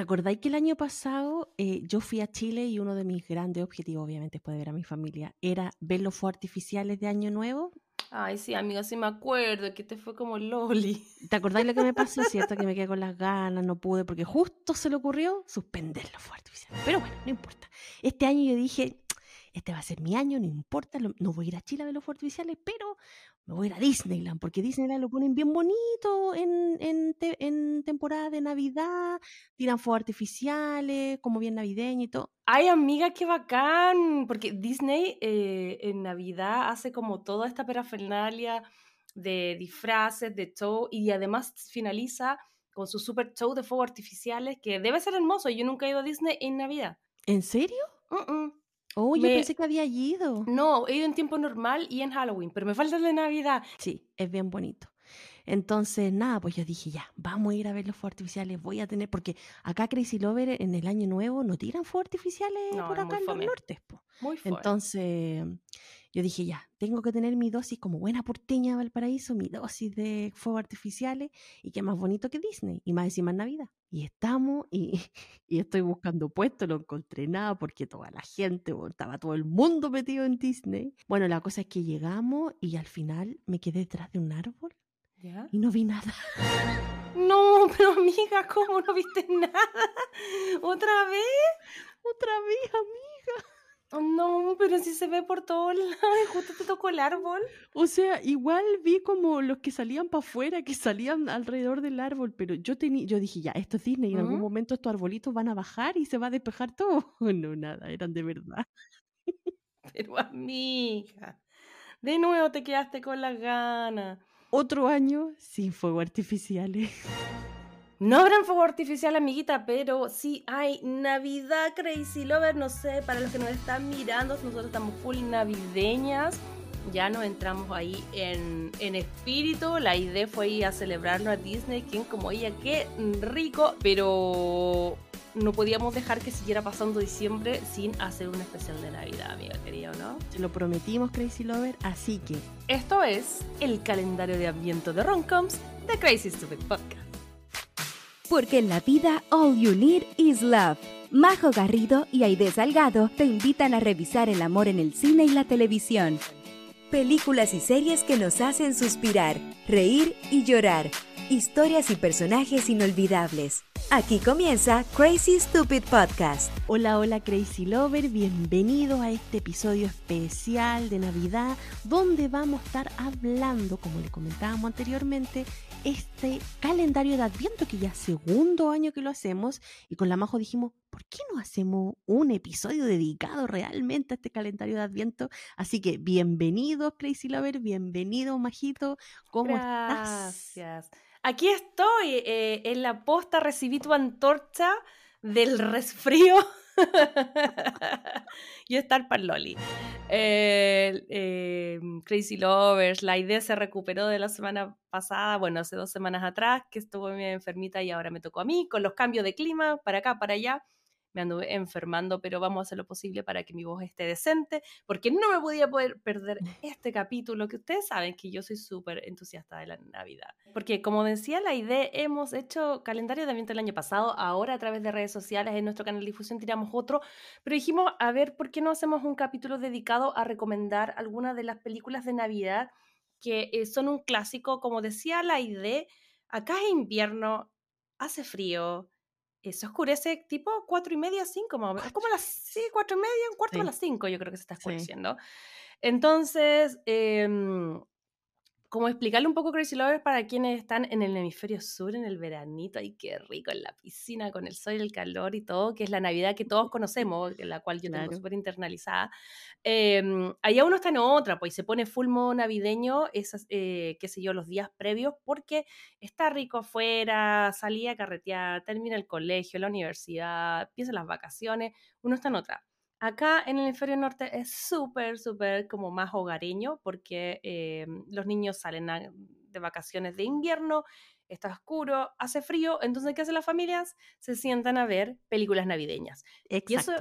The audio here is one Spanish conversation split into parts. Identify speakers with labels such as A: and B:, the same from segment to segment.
A: ¿Te acordáis que el año pasado eh, yo fui a Chile y uno de mis grandes objetivos, obviamente después de ver a mi familia, era ver los fuegos artificiales de Año Nuevo?
B: Ay, sí, amiga, sí me acuerdo que te fue como Loli.
A: ¿Te acordáis lo que me pasó? Cierto que me quedé con las ganas, no pude, porque justo se le ocurrió suspender los fuegos artificiales. Pero bueno, no importa. Este año yo dije, este va a ser mi año, no importa, no voy a ir a Chile a ver los fuegos artificiales, pero me voy a ir a Disneyland, porque Disneyland lo ponen bien bonito en, en, temporada de Navidad, tiran fuegos artificiales, como bien navideño y todo.
B: Ay, amiga, qué bacán, porque Disney eh, en Navidad hace como toda esta parafernalia de disfraces, de show, y además finaliza con su super show de fuegos artificiales, que debe ser hermoso. Yo nunca he ido a Disney en Navidad.
A: ¿En serio? Oh, yo pensé que había ido.
B: No, he ido en tiempo normal y en Halloween, pero me falta el de Navidad.
A: Sí, es bien bonito. Entonces, nada, pues yo dije, ya, vamos a ir a ver los fuegos artificiales, voy a tener, porque acá Crazy Lover en el año nuevo no tiran fuegos artificiales por acá en los nortes. Muy fuerte. Entonces, yo dije, ya, tengo que tener mi dosis como buena porteña Valparaíso, mi dosis de fuegos artificiales, y qué más bonito que Disney, y más encima en Navidad. Y estamos, y, y estoy buscando puestos, no encontré nada, porque toda la gente, estaba todo el mundo metido en Disney. Bueno, la cosa es que llegamos y al final me quedé detrás de un árbol y no vi nada.
B: No, pero amiga, ¿cómo no viste nada? ¿Otra vez?
A: ¿Otra vez, amiga?
B: Oh, no, pero si se ve por todos lados justo te tocó el árbol.
A: O sea, igual vi como los que salían para afuera, que salían alrededor del árbol, pero yo tenía, yo dije, ya, esto es Disney, y en algún momento estos arbolitos van a bajar y se va a despejar todo. No, nada, eran de verdad.
B: Pero amiga, de nuevo te quedaste con las ganas
A: otro año sin fuego artificiales.
B: No habrán fuego artificial, amiguita, pero sí hay Navidad Crazy Lover. No sé, para los que nos están mirando, nosotros estamos full navideñas. Ya nos entramos ahí en, en espíritu. La idea fue ir a celebrarlo a Disney, quien como ella, qué rico, pero no podíamos dejar que siguiera pasando diciembre sin hacer un especial de Navidad, amiga querida, ¿no?
A: Se lo prometimos, Crazy Lover, así que...
B: Esto es el calendario de ambiente de Roncoms de Crazy Stupid Podcast.
C: Porque en la vida, all you need is love. Majo Garrido y Aide Salgado te invitan a revisar el amor en el cine y la televisión. Películas y series que nos hacen suspirar, reír y llorar. Historias y personajes inolvidables. Aquí comienza Crazy Stupid Podcast.
A: Hola, hola Crazy Lover, bienvenido a este episodio especial de Navidad donde vamos a estar hablando, como le comentábamos anteriormente, este calendario de Adviento que ya segundo año que lo hacemos y con la Majo dijimos, ¿por qué no hacemos un episodio dedicado realmente a este calendario de Adviento? Así que bienvenido Crazy Lover, bienvenido Majito, ¿cómo
B: estás? Gracias. Aquí estoy, eh, en la posta recibí tu antorcha del resfrío. y estar para Loli. Eh, Crazy Lovers, la idea se recuperó de la semana pasada, bueno, hace dos semanas atrás, que estuvo mi enfermita y ahora me tocó a mí, con los cambios de clima, para acá, para allá me anduve enfermando, pero vamos a hacer lo posible para que mi voz esté decente, porque no me podía poder perder este capítulo, que ustedes saben que yo soy súper entusiasta de la Navidad. Porque como decía la idea, hemos hecho calendario de ambiente el año pasado, ahora a través de redes sociales, en nuestro canal de difusión tiramos otro, pero dijimos, a ver, ¿por qué no hacemos un capítulo dedicado a recomendar algunas de las películas de Navidad que eh, son un clásico? Como decía la idea, acá es invierno, hace frío, se oscurece tipo cuatro y media, cinco como las, sí, cuatro y media, un cuarto a las cinco yo creo que se está oscureciendo. Entonces, eh, como explicarle un poco Crazy Lovers para quienes están en el hemisferio sur en el veranito, ay, qué rico en la piscina con el sol y el calor y todo, que es la Navidad que todos conocemos, la cual yo tengo súper internalizada. Eh, allá uno está en otra, pues se pone full modo navideño, esas, eh, qué sé yo, los días previos, porque está rico afuera, salía a carretear, termina el colegio, la universidad, empiezan las vacaciones, uno está en otra. Acá en el hemisferio norte es súper, súper como más hogareño porque eh, los niños salen de vacaciones de invierno, está oscuro, hace frío, entonces ¿qué hacen las familias? Se sientan a ver películas navideñas. Y eso,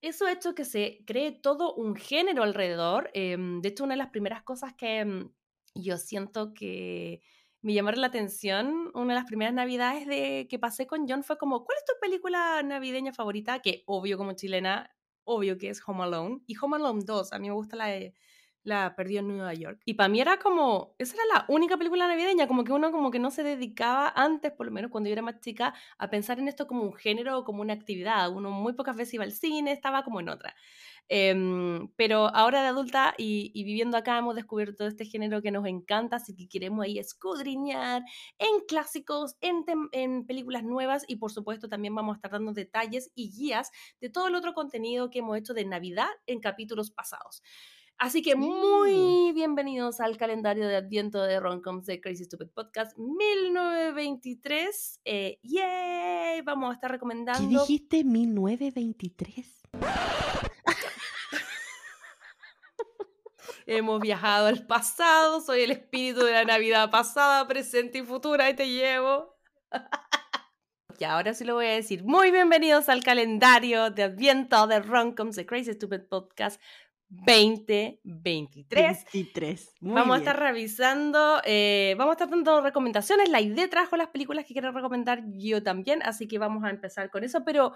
B: eso ha hecho que se cree todo un género alrededor. Em, de hecho, una de las primeras cosas que em, yo siento que me llamaron la atención. Una de las primeras navidades de, que pasé con John fue como, ¿cuál es tu película navideña favorita? Que obvio como chilena, obvio que es Home Alone. Y Home Alone 2, a mí me gusta la de la perdió en Nueva York. Y para mí era como, esa era la única película navideña, como que uno como que no se dedicaba antes, por lo menos cuando yo era más chica, a pensar en esto como un género o como una actividad. Uno muy pocas veces iba al cine, estaba como en otra. Em, pero ahora de adulta y, viviendo acá hemos descubierto este género que nos encanta, así que queremos ahí escudriñar en clásicos, en, en películas nuevas y por supuesto también vamos a estar dando detalles y guías de todo el otro contenido que hemos hecho de Navidad en capítulos pasados. Así que muy bienvenidos al calendario de Adviento de Roncoms de Crazy Stupid Podcast 1923. Eh, ¡Yay! Vamos a estar recomendando.
A: ¿Qué dijiste 1923?
B: Hemos viajado al pasado, soy el espíritu de la Navidad pasada, presente y futura y te llevo. y ahora sí lo voy a decir. Muy bienvenidos al calendario de Adviento de Roncoms de Crazy Stupid Podcast 2023.
A: 23.
B: vamos a estar revisando, eh, vamos a estar dando recomendaciones. La idea trajo las películas que quiero recomendar yo también, así que vamos a empezar con eso, pero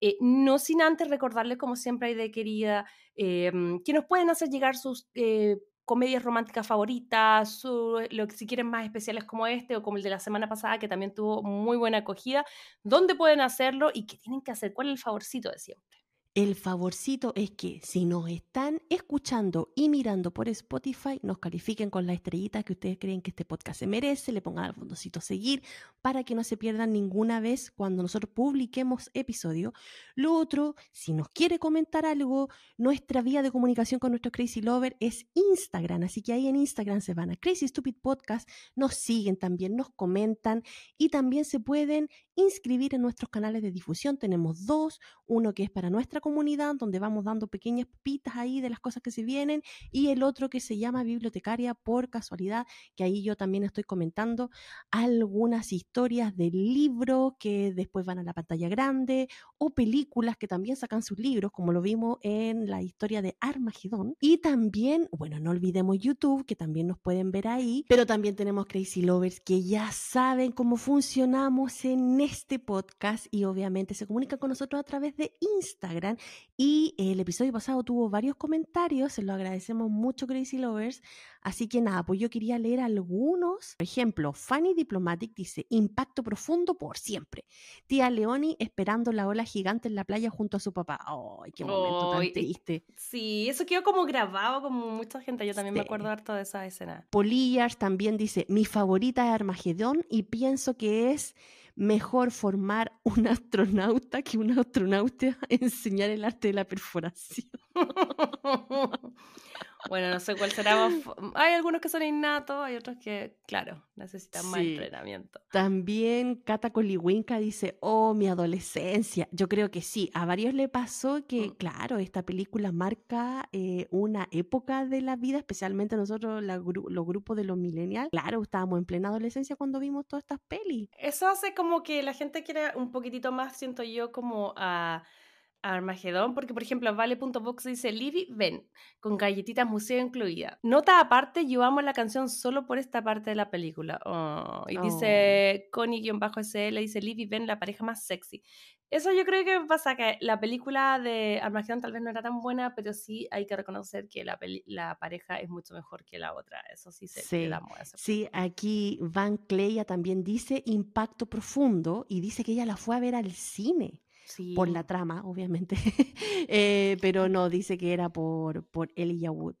B: eh, no sin antes recordarles, como siempre, hay de querida, em, que nos pueden hacer llegar sus eh, comedias románticas favoritas, su, lo, si quieren más especiales como este o como el de la semana pasada, que también tuvo muy buena acogida, dónde pueden hacerlo y qué tienen que hacer, cuál es el favorcito de siempre.
A: El favorcito es que si nos están escuchando y mirando por Spotify, nos califiquen con la estrellita que ustedes creen que este podcast se merece, le pongan al fondocito seguir para que no se pierdan ninguna vez cuando nosotros publiquemos episodio. Lo otro, si nos quiere comentar algo, nuestra vía de comunicación con nuestro Crazy Lover es Instagram, así que ahí en Instagram se van a Crazy Stupid Podcast, nos siguen también, nos comentan y también se pueden inscribir en nuestros canales de difusión. Tenemos dos, uno que es para nuestra comunidad, donde vamos dando pequeñas pitas ahí de las cosas que se vienen, y el otro que se llama Bibliotecaria por casualidad, que ahí yo también estoy comentando algunas historias del libro que después van a la pantalla grande, o películas que también sacan sus libros, como lo vimos en la historia de Armagedón. Y también, bueno, no olvidemos YouTube, que también nos pueden ver ahí, pero también tenemos Crazy Lovers, que ya saben cómo funcionamos en este podcast y obviamente se comunican con nosotros a través de Instagram y el episodio pasado tuvo varios comentarios, se lo agradecemos mucho Crazy Lovers. Así que nada, pues yo quería leer algunos. Por ejemplo, Fanny Diplomatic dice, impacto profundo por siempre. Tía Leoni esperando la ola gigante en la playa junto a su papá. ¡Ay, qué momento tan triste!
B: Sí, eso quedó como grabado como mucha gente. Yo también me acuerdo harto de esa escena.
A: Polillas también dice, mi favorita es Armagedón y pienso que es mejor formar un astronauta que un astronauta enseñar el arte de la perforación.
B: Bueno, no sé cuál será Hay algunos que son innatos, hay otros que, claro, necesitan más entrenamiento.
A: También Cata Coliwinka dice, oh, mi adolescencia. Yo creo que sí, a varios le pasó que, mm. claro, esta película marca eh, una época de la vida, especialmente nosotros, los grupos de los millennials. Claro, estábamos en plena adolescencia cuando vimos todas estas pelis.
B: Eso hace como que la gente quiere un poquitito más, siento yo, como a... Armagedón, porque por ejemplo, Vale.box dice Livy ven, con galletitas museo incluida. Nota aparte, yo amo la canción solo por esta parte de la película. Oh, y dice oh. Connie-SL, dice Livy ven, la pareja más sexy. Eso yo creo que pasa que la película de Armagedón tal vez no era tan buena, pero sí hay que reconocer que la, la pareja es mucho mejor que la otra. Eso sí se
A: sí, sí, aquí Van Cleya también dice impacto profundo y dice que ella la fue a ver al cine por la trama, obviamente, eh, pero no, dice que era por, por Wood.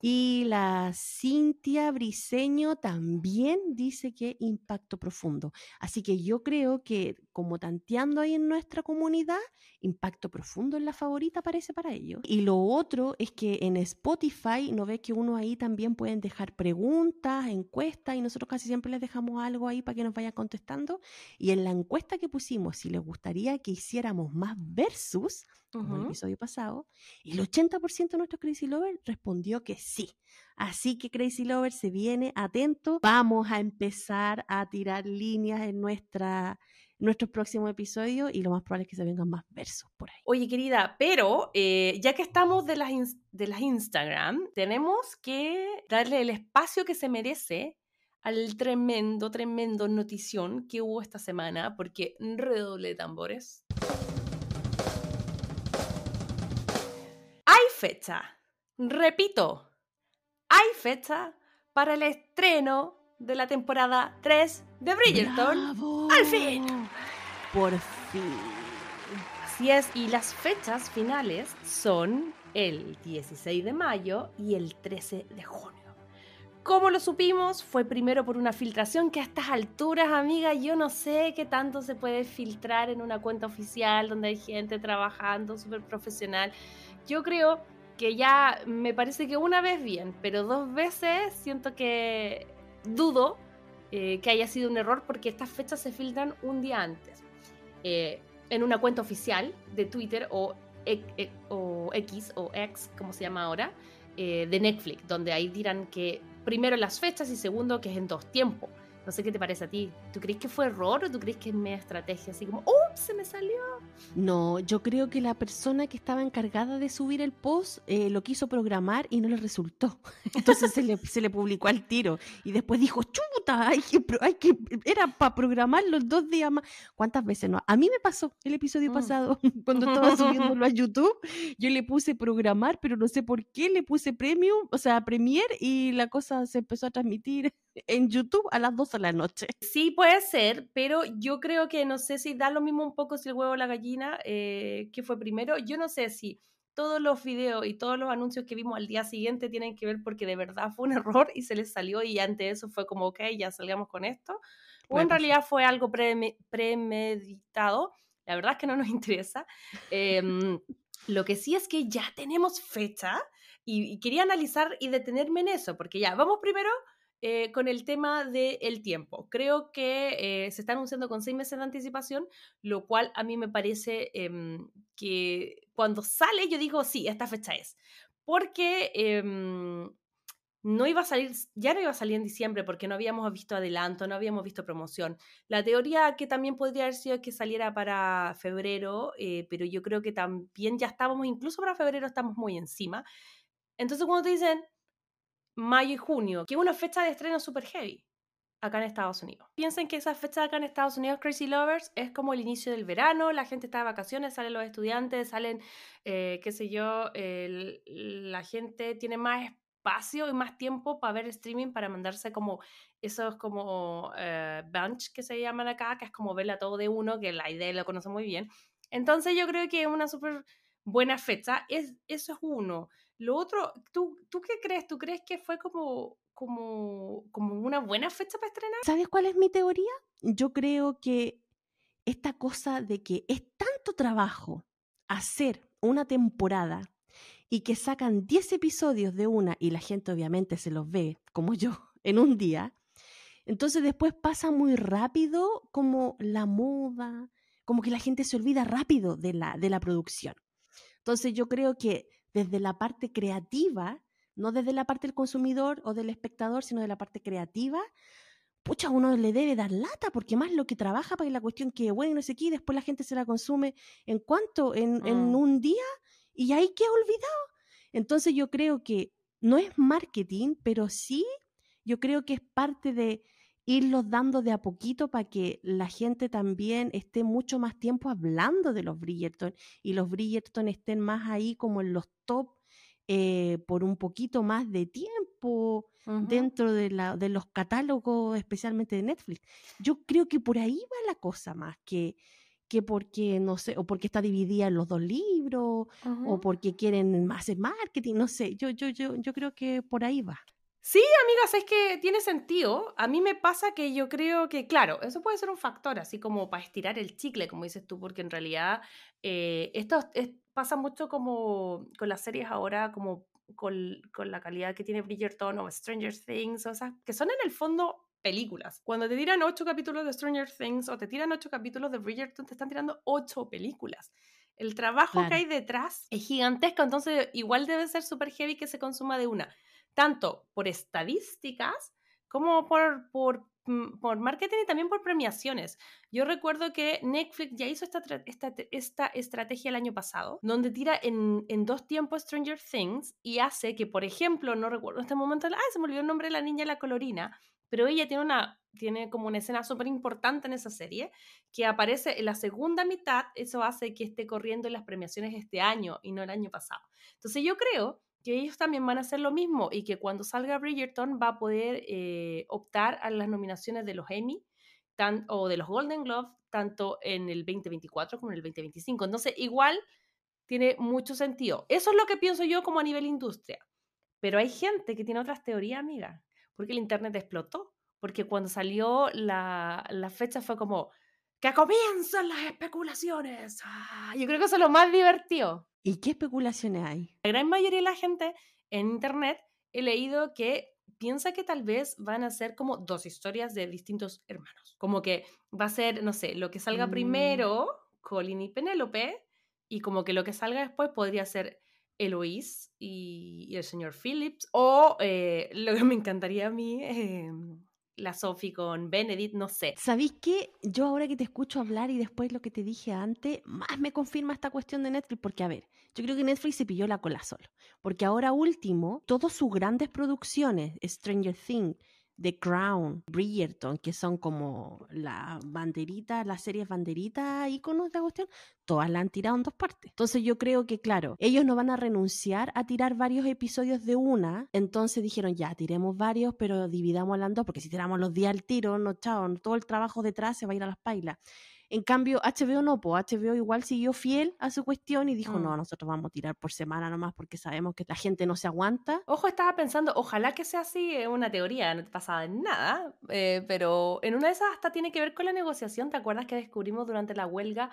A: Y la Cintia Briseño también dice que impacto profundo. Así que yo creo que como tanteando ahí en nuestra comunidad, impacto profundo en la favorita parece para ellos. Y lo otro es que en Spotify no ve que uno ahí también pueden dejar preguntas, encuestas y nosotros casi siempre les dejamos algo ahí para que nos vayan contestando. Y en la encuesta que pusimos, si les gustaría que hiciéramos más versus, como el episodio pasado, el 80% de nuestros Crazy Lovers respondió que sí. Así que Crazy Lovers se viene atento. Vamos a empezar a tirar líneas en nuestra nuestro próximo episodio y lo más probable es que se vengan más versos por ahí.
B: Oye, querida, pero eh, ya que estamos de las, de las Instagram, tenemos que darle el espacio que se merece al tremendo, tremendo notición que hubo esta semana, porque redoble de tambores. Hay fecha, repito, hay fecha para el estreno de la temporada 3 de Bridgerton. ¡Al fin!
A: Por fin.
B: Así es, y las fechas finales son el 16 de mayo y el 13 de junio. ¿Cómo lo supimos? Fue primero por una filtración que a estas alturas, amiga, yo no sé qué tanto se puede filtrar en una cuenta oficial donde hay gente trabajando súper profesional. Yo creo que ya me parece que una vez bien, pero dos veces siento que dudo eh, que haya sido un error porque estas fechas se filtran un día antes. Eh, en una cuenta oficial de Twitter o, e, e, o X o X, como se llama ahora, eh, de Netflix, donde ahí dirán que primero las fechas y segundo que es en dos tiempos. No sé qué te parece a ti. ¿Tú crees que fue error o tú crees que es media estrategia? Así como, ¡ups! Se me salió.
A: No, yo creo que la persona que estaba encargada de subir el post eh, lo quiso programar y no le resultó. Entonces se, le, se le publicó al tiro. Y después dijo, chuta, hay que, hay que, era para programarlo dos días más. ¿Cuántas veces no? A mí me pasó el episodio mm. pasado, cuando estaba subiéndolo a YouTube. Yo le puse programar, pero no sé por qué le puse premium, o sea, premier, y la cosa se empezó a transmitir en YouTube a las 12 de la noche.
B: Sí, puede ser, pero yo creo que no sé si da lo mismo un poco si el huevo o la gallina, eh, que fue primero. Yo no sé si todos los videos y todos los anuncios que vimos al día siguiente tienen que ver porque de verdad fue un error y se les salió y ante eso fue como, ok, ya salgamos con esto. O en realidad fue algo premeditado. La verdad es que no nos interesa. Em, lo que sí es que ya tenemos fecha y, quería analizar y detenerme en eso, porque ya, vamos primero eh, con el tema del tiempo. Creo que eh, se está anunciando con seis meses de anticipación, lo cual a mí me parece em, que cuando sale yo digo, sí, esta fecha es. Porque em, no iba a salir, ya no iba a salir en diciembre porque no habíamos visto adelanto, no habíamos visto promoción. La teoría que también podría haber sido que saliera para febrero, eh, pero yo creo que también ya estábamos, incluso para febrero estamos muy encima. Entonces cuando te dicen, mayo y junio, que es una fecha de estreno super heavy acá en Estados Unidos. Piensen que esa fecha acá en Estados Unidos, Crazy Lovers, es como el inicio del verano, la gente está de vacaciones, salen los estudiantes, salen, eh, qué sé yo, la gente tiene más espacio y más tiempo para ver streaming, para mandarse como esos como eh, bunch que se llaman acá, que es como verla todo de uno, que la idea lo conoce muy bien. Entonces yo creo que es una súper buena fecha, es, eso es uno. Lo otro, ¿tú, ¿tú qué crees? ¿Tú crees que fue como, como, como una buena fecha para estrenar?
A: ¿Sabes cuál es mi teoría? Yo creo que esta cosa de que es tanto trabajo hacer una temporada y que sacan 10 episodios de una y la gente obviamente se los ve, como yo, en un día, entonces después pasa muy rápido como la moda, como que la gente se olvida rápido de la, de la producción. Entonces yo creo que desde la parte creativa, no desde la parte del consumidor o del espectador, sino de la parte creativa, pucha, uno le debe dar lata, porque más lo que trabaja para que la cuestión que, bueno, no sé qué, después la gente se la consume en cuánto, en, en mm. un día, y ahí queda olvidado. Entonces yo creo que no es marketing, pero sí, yo creo que es parte de irlos dando de a poquito para que la gente también esté mucho más tiempo hablando de los Bridgerton y los Bridgerton estén más ahí como en los top eh, por un poquito más de tiempo dentro de, la, de los catálogos, especialmente de Netflix. Yo creo que por ahí va la cosa más que, que porque, no sé, o porque está dividida en los dos libros, o porque quieren más marketing, no sé, yo, yo, yo, yo creo que por ahí va.
B: Sí, amigas, es que tiene sentido. A mí me pasa que yo creo que, claro, eso puede ser un factor, así como para estirar el chicle, como dices tú, porque en realidad eh, esto pasa mucho como con las series ahora, como con, con, la calidad que tiene Bridgerton o Stranger Things, o sea, que son en el fondo películas. Cuando te tiran ocho capítulos de Stranger Things o te tiran ocho capítulos de Bridgerton, te están tirando ocho películas. El trabajo que hay detrás es gigantesco, entonces igual debe ser súper heavy que se consuma de una tanto por estadísticas como por, por, mm, por, marketing y también por premiaciones. Yo recuerdo que Netflix ya hizo esta, esta, esta estrategia el año pasado, donde tira en, en, dos tiempos Stranger Things y hace que, por ejemplo, no recuerdo en este momento, ah, se me olvidó el nombre de la niña, la colorina, pero ella tiene una tiene como una escena súper importante en esa serie, que aparece en la segunda mitad, eso hace que esté corriendo en las premiaciones este año y no el año pasado. Entonces yo creo que ellos también van a hacer lo mismo y que cuando salga Bridgerton va a poder eh, optar a las nominaciones de los Emmy tan, o de los Golden Globes, tanto en el 2024 como en el 2025. Entonces igual tiene mucho sentido. Eso es lo que pienso yo como a nivel industria. Pero hay gente que tiene otras teorías, amiga, porque el Internet explotó porque cuando salió la, fecha fue como, que comienzan las especulaciones. Ah, yo creo que eso es lo más divertido.
A: ¿Y qué especulaciones hay?
B: La gran mayoría de la gente en Internet he leído que piensa que tal vez van a ser como dos historias de distintos hermanos. Como que va a ser, no sé, lo que salga mm. primero, Colin y Penélope, y como que lo que salga después podría ser Eloise y, el señor Phillips, o eh, lo que me encantaría a mí, em, la Sophie con Benedict, no sé.
A: ¿Sabéis qué? Yo ahora que te escucho hablar y después lo que te dije antes, más me confirma esta cuestión de Netflix, porque a ver, yo creo que Netflix se pilló la cola solo, porque ahora último, todas sus grandes producciones, Stranger Things, The Crown, Bridgerton, que son como la banderita, las series banderitas, iconos de la cuestión, todas la han tirado en dos partes. Entonces yo creo que, claro, ellos no van a renunciar a tirar varios episodios de una, entonces dijeron, ya, tiremos varios, pero dividamos en dos, porque si tiramos los días al tiro, no, chao, todo el trabajo detrás se va a ir a las pailas. En cambio, HBO no, pues HBO igual siguió fiel a su cuestión y dijo, no, mm. nosotros vamos a tirar por semana nomás porque sabemos que la gente no se aguanta.
B: Ojo, estaba pensando, ojalá que sea así, es una teoría, no te pasaba en nada, eh, pero en una de esas hasta tiene que ver con la negociación. ¿Te acuerdas que descubrimos durante la huelga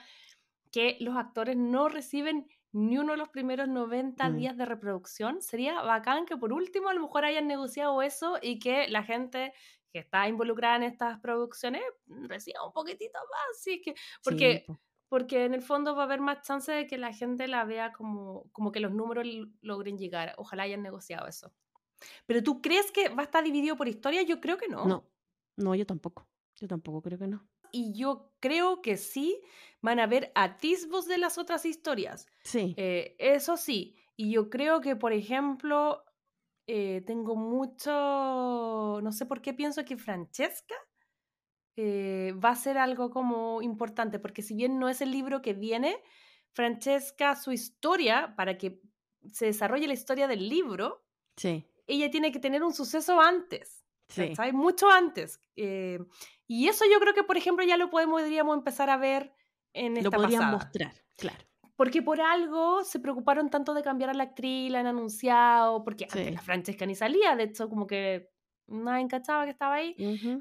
B: que los actores no reciben ni uno de los primeros 90 mm. días de reproducción? Sería bacán que por último a lo mejor hayan negociado eso y que la gente que está involucrada en estas producciones reciba un poquitito más, sí, que, porque, porque en el fondo va a haber más chance de que la gente la vea como, como que los números logren llegar. Ojalá hayan negociado eso. Pero tú crees que va a estar dividido por historia? Yo creo que no.
A: No, no, yo tampoco. Yo tampoco creo que no.
B: Y yo creo que sí van a haber atisbos de las otras historias.
A: Sí.
B: Eh, eso sí. Y yo creo que, por ejemplo, eh, tengo mucho, no sé por qué pienso que Francesca eh, va a ser algo como importante, porque si bien no es el libro que viene, Francesca, su historia, para que se desarrolle la historia del libro,
A: sí.
B: ella tiene que tener un suceso antes, sí. ¿sabes? Mucho antes. Eh, y eso yo creo que, por ejemplo, ya lo podríamos empezar a ver en esta Lo podrían
A: mostrar, claro.
B: Porque por algo se preocuparon tanto de cambiar a la actriz, la han anunciado, porque antes la Francesca ni salía, de hecho, como que nadie encachaba que estaba ahí.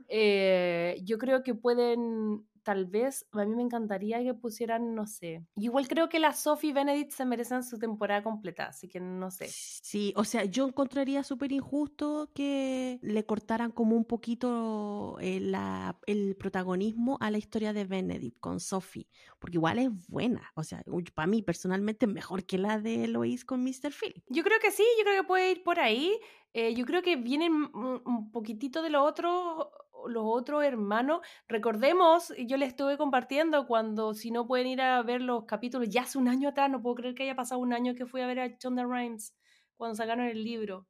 B: Eh, yo creo que pueden tal vez a mí me encantaría que pusieran, no sé. Igual creo que la Sophie Benedict se merecen su temporada completa, así que no sé.
A: Sí, o sea, yo encontraría súper injusto que le cortaran como un poquito el, eh, el protagonismo a la historia de Benedict con Sophie, porque igual es buena, o sea, para mí personalmente es mejor que la de Eloise con Mr. Philip.
B: Yo creo que sí, yo creo que puede ir por ahí. Eh, yo creo que vienen un poquitito de lo otro los otros hermanos. Recordemos, yo les estuve compartiendo cuando, si no pueden ir a ver los capítulos, ya hace un año atrás, no puedo creer que haya pasado un año que fui a ver a Chonda Rhimes cuando sacaron el libro.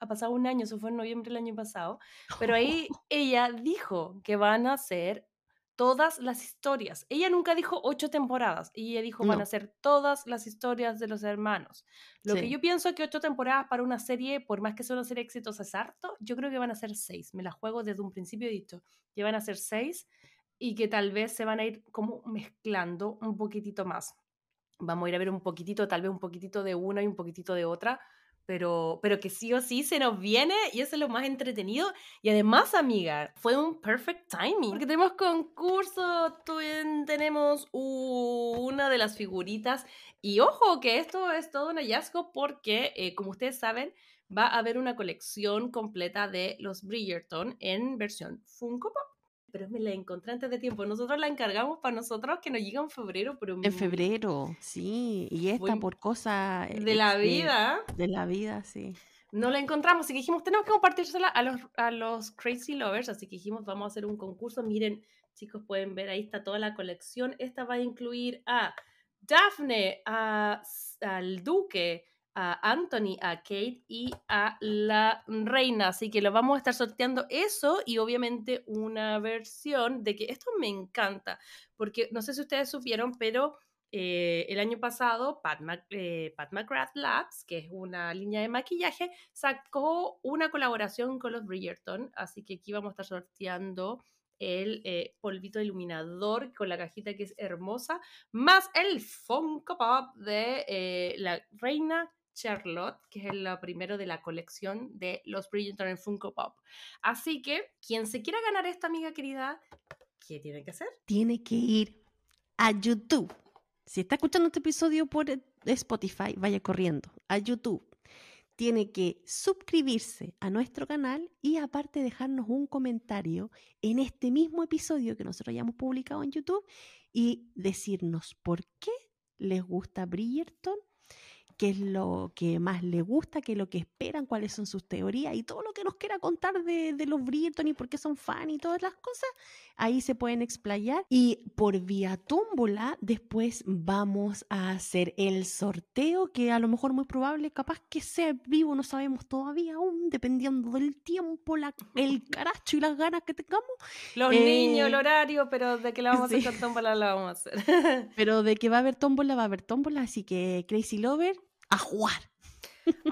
B: Ha pasado un año, eso fue en noviembre del año pasado. Pero ahí ella dijo que van a ser todas las historias. Ella nunca dijo ocho temporadas, ella dijo van a ser todas las historias de los hermanos. Lo que yo pienso que ocho temporadas para una serie, por más que sea una serie exitosa, es harto, yo creo que van a ser seis. Me la juego desde un principio, he dicho que van a ser seis y que tal vez se van a ir como mezclando un poquitito más. Vamos a ir a ver un poquitito, tal vez un poquitito de una y un poquitito de otra, pero, pero que sí o sí se nos viene y eso es lo más entretenido. Y además, amiga, fue un perfect timing. Porque tenemos concurso, tenemos una de las figuritas. Y ojo, que esto es todo un hallazgo porque, eh, como ustedes saben, va a haber una colección completa de los Bridgerton en versión Funko Pop pero me la encontré antes de tiempo. Nosotros la encargamos para nosotros que nos llega en febrero. Pero
A: en febrero, sí. Y esta por cosas...
B: De la este, vida.
A: De la vida, sí.
B: No la encontramos y dijimos, tenemos que compartírsela a los, a los Crazy Lovers. Así que dijimos, vamos a hacer un concurso. Miren, chicos, pueden ver, ahí está toda la colección. Esta va a incluir a Daphne, a, al Duque, a Anthony, a Kate y a la reina. Así que lo vamos a estar sorteando eso y obviamente una versión de que esto me encanta, porque no sé si ustedes supieron, pero eh, el año pasado Pat, eh, Pat, McGrath Labs, que es una línea de maquillaje, sacó una colaboración con los Bridgerton, así que aquí vamos a estar sorteando el eh, polvito iluminador con la cajita que es hermosa, más el Funko Pop de la reina Charlotte, que es el primero de la colección de los Bridgerton en Funko Pop. Así que, quien se quiera ganar esta amiga querida, ¿qué tiene que hacer?
A: Tiene que ir a YouTube. Si está escuchando este episodio por Spotify, vaya corriendo a YouTube. Tiene que suscribirse a nuestro canal y aparte dejarnos un comentario en este mismo episodio que nosotros hayamos publicado en YouTube y decirnos por qué les gusta Bridgerton qué es lo que más le gusta, qué es lo que esperan, cuáles son sus teorías y todo lo que nos quiera contar de, los Bridgerton y por qué son fan y todas las cosas, ahí se pueden explayar. Y por vía tómbola, después vamos a hacer el sorteo, que a lo mejor muy probable, capaz que sea vivo, no sabemos todavía aún, dependiendo del tiempo, la, el caracho y las ganas que tengamos.
B: Los niños, el eh, horario, pero de que la vamos a hacer tómbola, la vamos a hacer.
A: pero de que va a haber tómbola, va a haber tómbola, así que Crazy Lover, a jugar.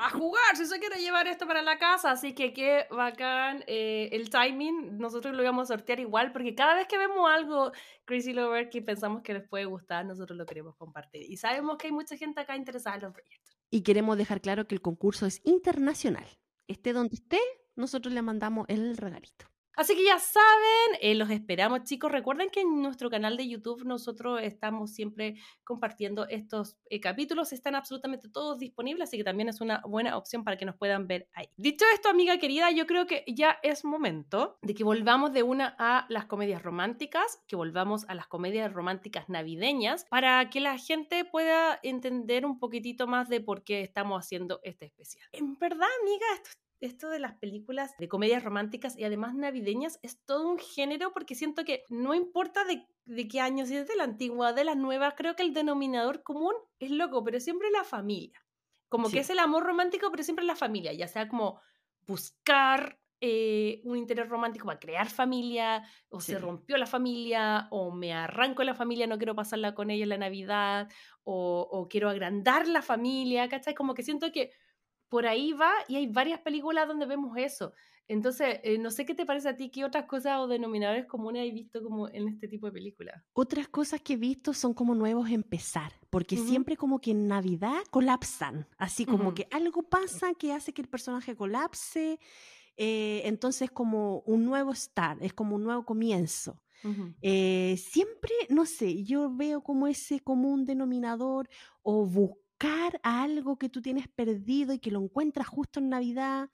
B: A jugar, si se quiere llevar esto para la casa, así que qué bacán eh, el timing, nosotros lo íbamos a sortear igual, porque cada vez que vemos algo Crazy Lover que pensamos que les puede gustar, nosotros lo queremos compartir. Y sabemos que hay mucha gente acá interesada en los proyectos.
A: Y queremos dejar claro que el concurso es internacional. Esté donde esté, nosotros le mandamos el regalito.
B: Así que ya saben, eh, los esperamos chicos. Recuerden que en nuestro canal de YouTube nosotros estamos siempre compartiendo estos eh, capítulos. Están absolutamente todos disponibles, así que también es una buena opción para que nos puedan ver ahí. Dicho esto, amiga querida, yo creo que ya es momento de que volvamos de una a las comedias románticas, que volvamos a las comedias románticas navideñas, para que la gente pueda entender un poquitito más de por qué estamos haciendo este especial. En verdad, amiga, esto esto de las películas de comedias románticas y además navideñas es todo un género porque siento que no importa de, de qué año, si es de la antigua, de la nueva, creo que el denominador común es loco, pero siempre la familia. Como que es el amor romántico, pero siempre la familia, ya sea como buscar eh, un interés romántico para crear familia, o se rompió la familia, o me arranco la familia, no quiero pasarla con ella en la Navidad, o, o quiero agrandar la familia, ¿cachai? Como que siento que por ahí va y hay varias películas donde vemos eso. Entonces, eh, no sé qué te parece a ti, qué otras cosas o denominadores comunes has visto como en este tipo de películas.
A: Otras cosas que he visto son como nuevos empezar, porque siempre como que en Navidad colapsan, así como que algo pasa que hace que el personaje colapse, eh, entonces como un nuevo start, es como un nuevo comienzo. Eh, siempre, no sé, yo veo como ese común denominador o buscar a algo que tú tienes perdido y que lo encuentras justo en Navidad,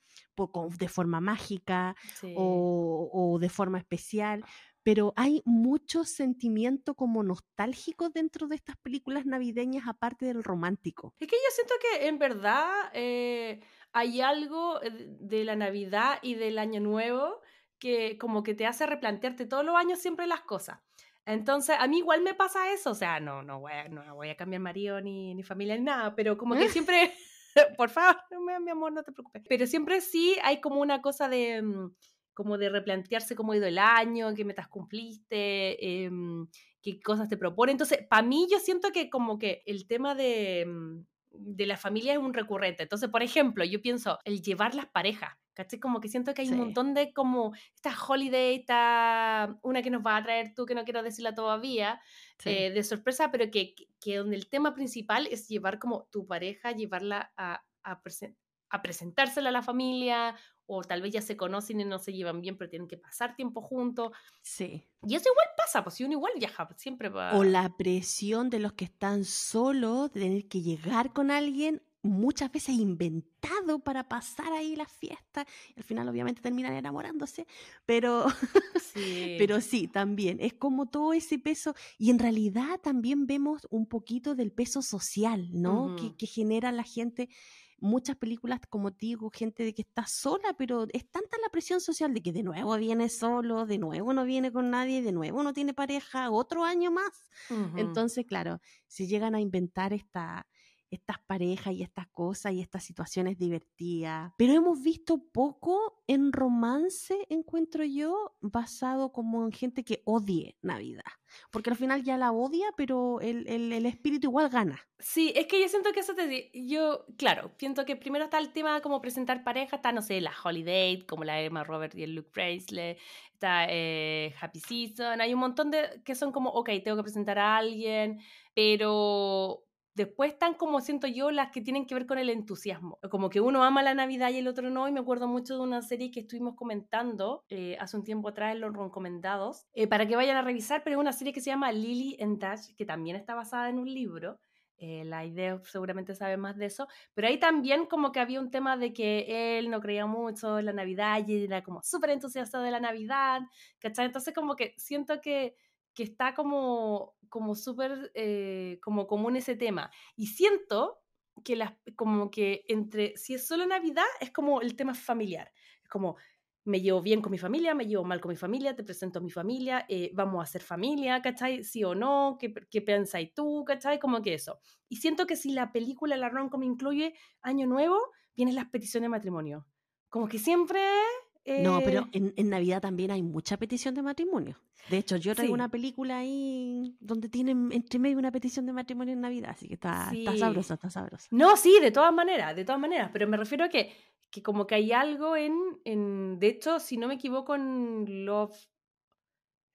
A: de forma mágica o, de forma especial. Pero hay mucho sentimiento como nostálgico dentro de estas películas navideñas, aparte del romántico.
B: Es que yo siento que en verdad eh, hay algo eh, de la Navidad y del Año Nuevo que como que te hace replantearte todos los años siempre las cosas. Entonces, a mí igual me pasa eso, o sea, no, no voy a, no voy a cambiar marido ni, ni familia ni nada, pero como que siempre, por favor, mi amor, no te preocupes, pero siempre sí hay como una cosa de, mm, como de replantearse cómo ha ido el año, qué metas cumpliste, em, qué cosas te propone. Entonces, para mí yo siento que como que el tema de, mm, de la familia es un recurrente. Entonces, por ejemplo, yo pienso, el llevar las parejas, ¿cachai? Como que siento que hay un montón de como, esta holiday, esta, una que nos va a traer tú, que no quiero decirla todavía, eh, de sorpresa, pero que, que, donde el tema principal es llevar como tu pareja, llevarla a, a, a presentársela a la familia o tal vez ya se conocen y no se llevan bien, pero tienen que pasar tiempo juntos.
A: Sí.
B: Y eso igual pasa, pues si uno igual viaja, siempre va.
A: O la presión de los que están solos, de tener que llegar con alguien, muchas veces inventado para pasar ahí la fiesta. Al final, obviamente, terminan enamorándose, pero sí. pero sí, también es como todo ese peso. Y en realidad también vemos un poquito del peso social, ¿no? que, que genera la gente muchas películas, como digo, gente de que está sola, pero es tanta la presión social de que de nuevo viene solo, de nuevo no viene con nadie, de nuevo no tiene pareja, otro año más. Entonces, claro, si llegan a inventar esta, estas parejas y estas cosas y estas situaciones divertidas. Pero hemos visto poco en romance, encuentro yo, basado como en gente que odie Navidad. Porque al final ya la odia, pero el, el, espíritu igual gana.
B: Sí, es que yo siento que eso te... Yo, claro, siento que primero está el tema como presentar pareja, está, no sé, la Holiday, como la Emma Robert y el Luke Bracelet, está eh, Happy Season, hay un montón de que son como, ok, tengo que presentar a alguien, pero Después están como siento yo las que tienen que ver con el entusiasmo, como que uno ama la Navidad y el otro no, y me acuerdo mucho de una serie que estuvimos comentando eh, hace un tiempo atrás en los recomendados, eh, para que vayan a revisar, pero es una serie que se llama Lily and Dash, que también está basada en un libro, eh, la idea seguramente sabe más de eso, pero ahí también como que había un tema de que él no creía mucho en la Navidad y era como súper entusiasta de la Navidad, ¿cachai? Entonces como que siento que que está como, como súper eh, como común ese tema. Y siento que las, como que entre, si es solo Navidad, es como el tema familiar. Es como, me llevo bien con mi familia, me llevo mal con mi familia, te presento a mi familia, eh, vamos a ser familia, ¿cachai? Sí o no, ¿qué, qué pensáis tú, ¿cachai? Como que eso. Y siento que si la película, la rom-com incluye Año Nuevo, vienen las peticiones de matrimonio. Como que siempre
A: no, pero eh en, Navidad también hay mucha petición de matrimonio. De hecho, yo traigo una película ahí donde tienen entre medio una petición de matrimonio en Navidad, así que está, está sabrosa, está sabrosa.
B: No, sí, de todas maneras, de todas maneras, pero me refiero a que, que como que hay algo en, en, de hecho, si no me equivoco, en Love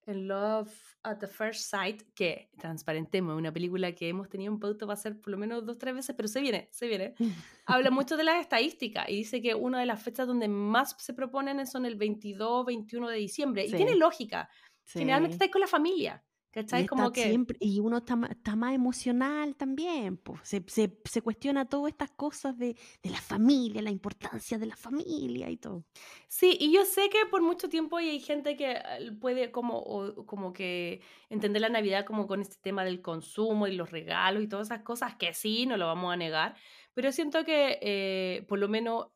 B: en Love at the First Sight, que transparentemos, una película que hemos tenido un pauta va a ser por lo menos dos, tres veces, pero se viene, se viene. Habla mucho de las estadísticas y dice que una de las fechas donde más se proponen son el 22, 21 de diciembre. Y tiene lógica. Generalmente estáis con la familia.
A: Y, como que... y uno está, más emocional también, pues. se, se, se, cuestiona todas estas cosas de, de, la familia, la importancia de la familia y todo.
B: Sí, y yo sé que por mucho tiempo hay gente que puede como, como que entender la Navidad como con este tema del consumo y los regalos y todas esas cosas, que sí, no lo vamos a negar, pero siento que eh, por lo menos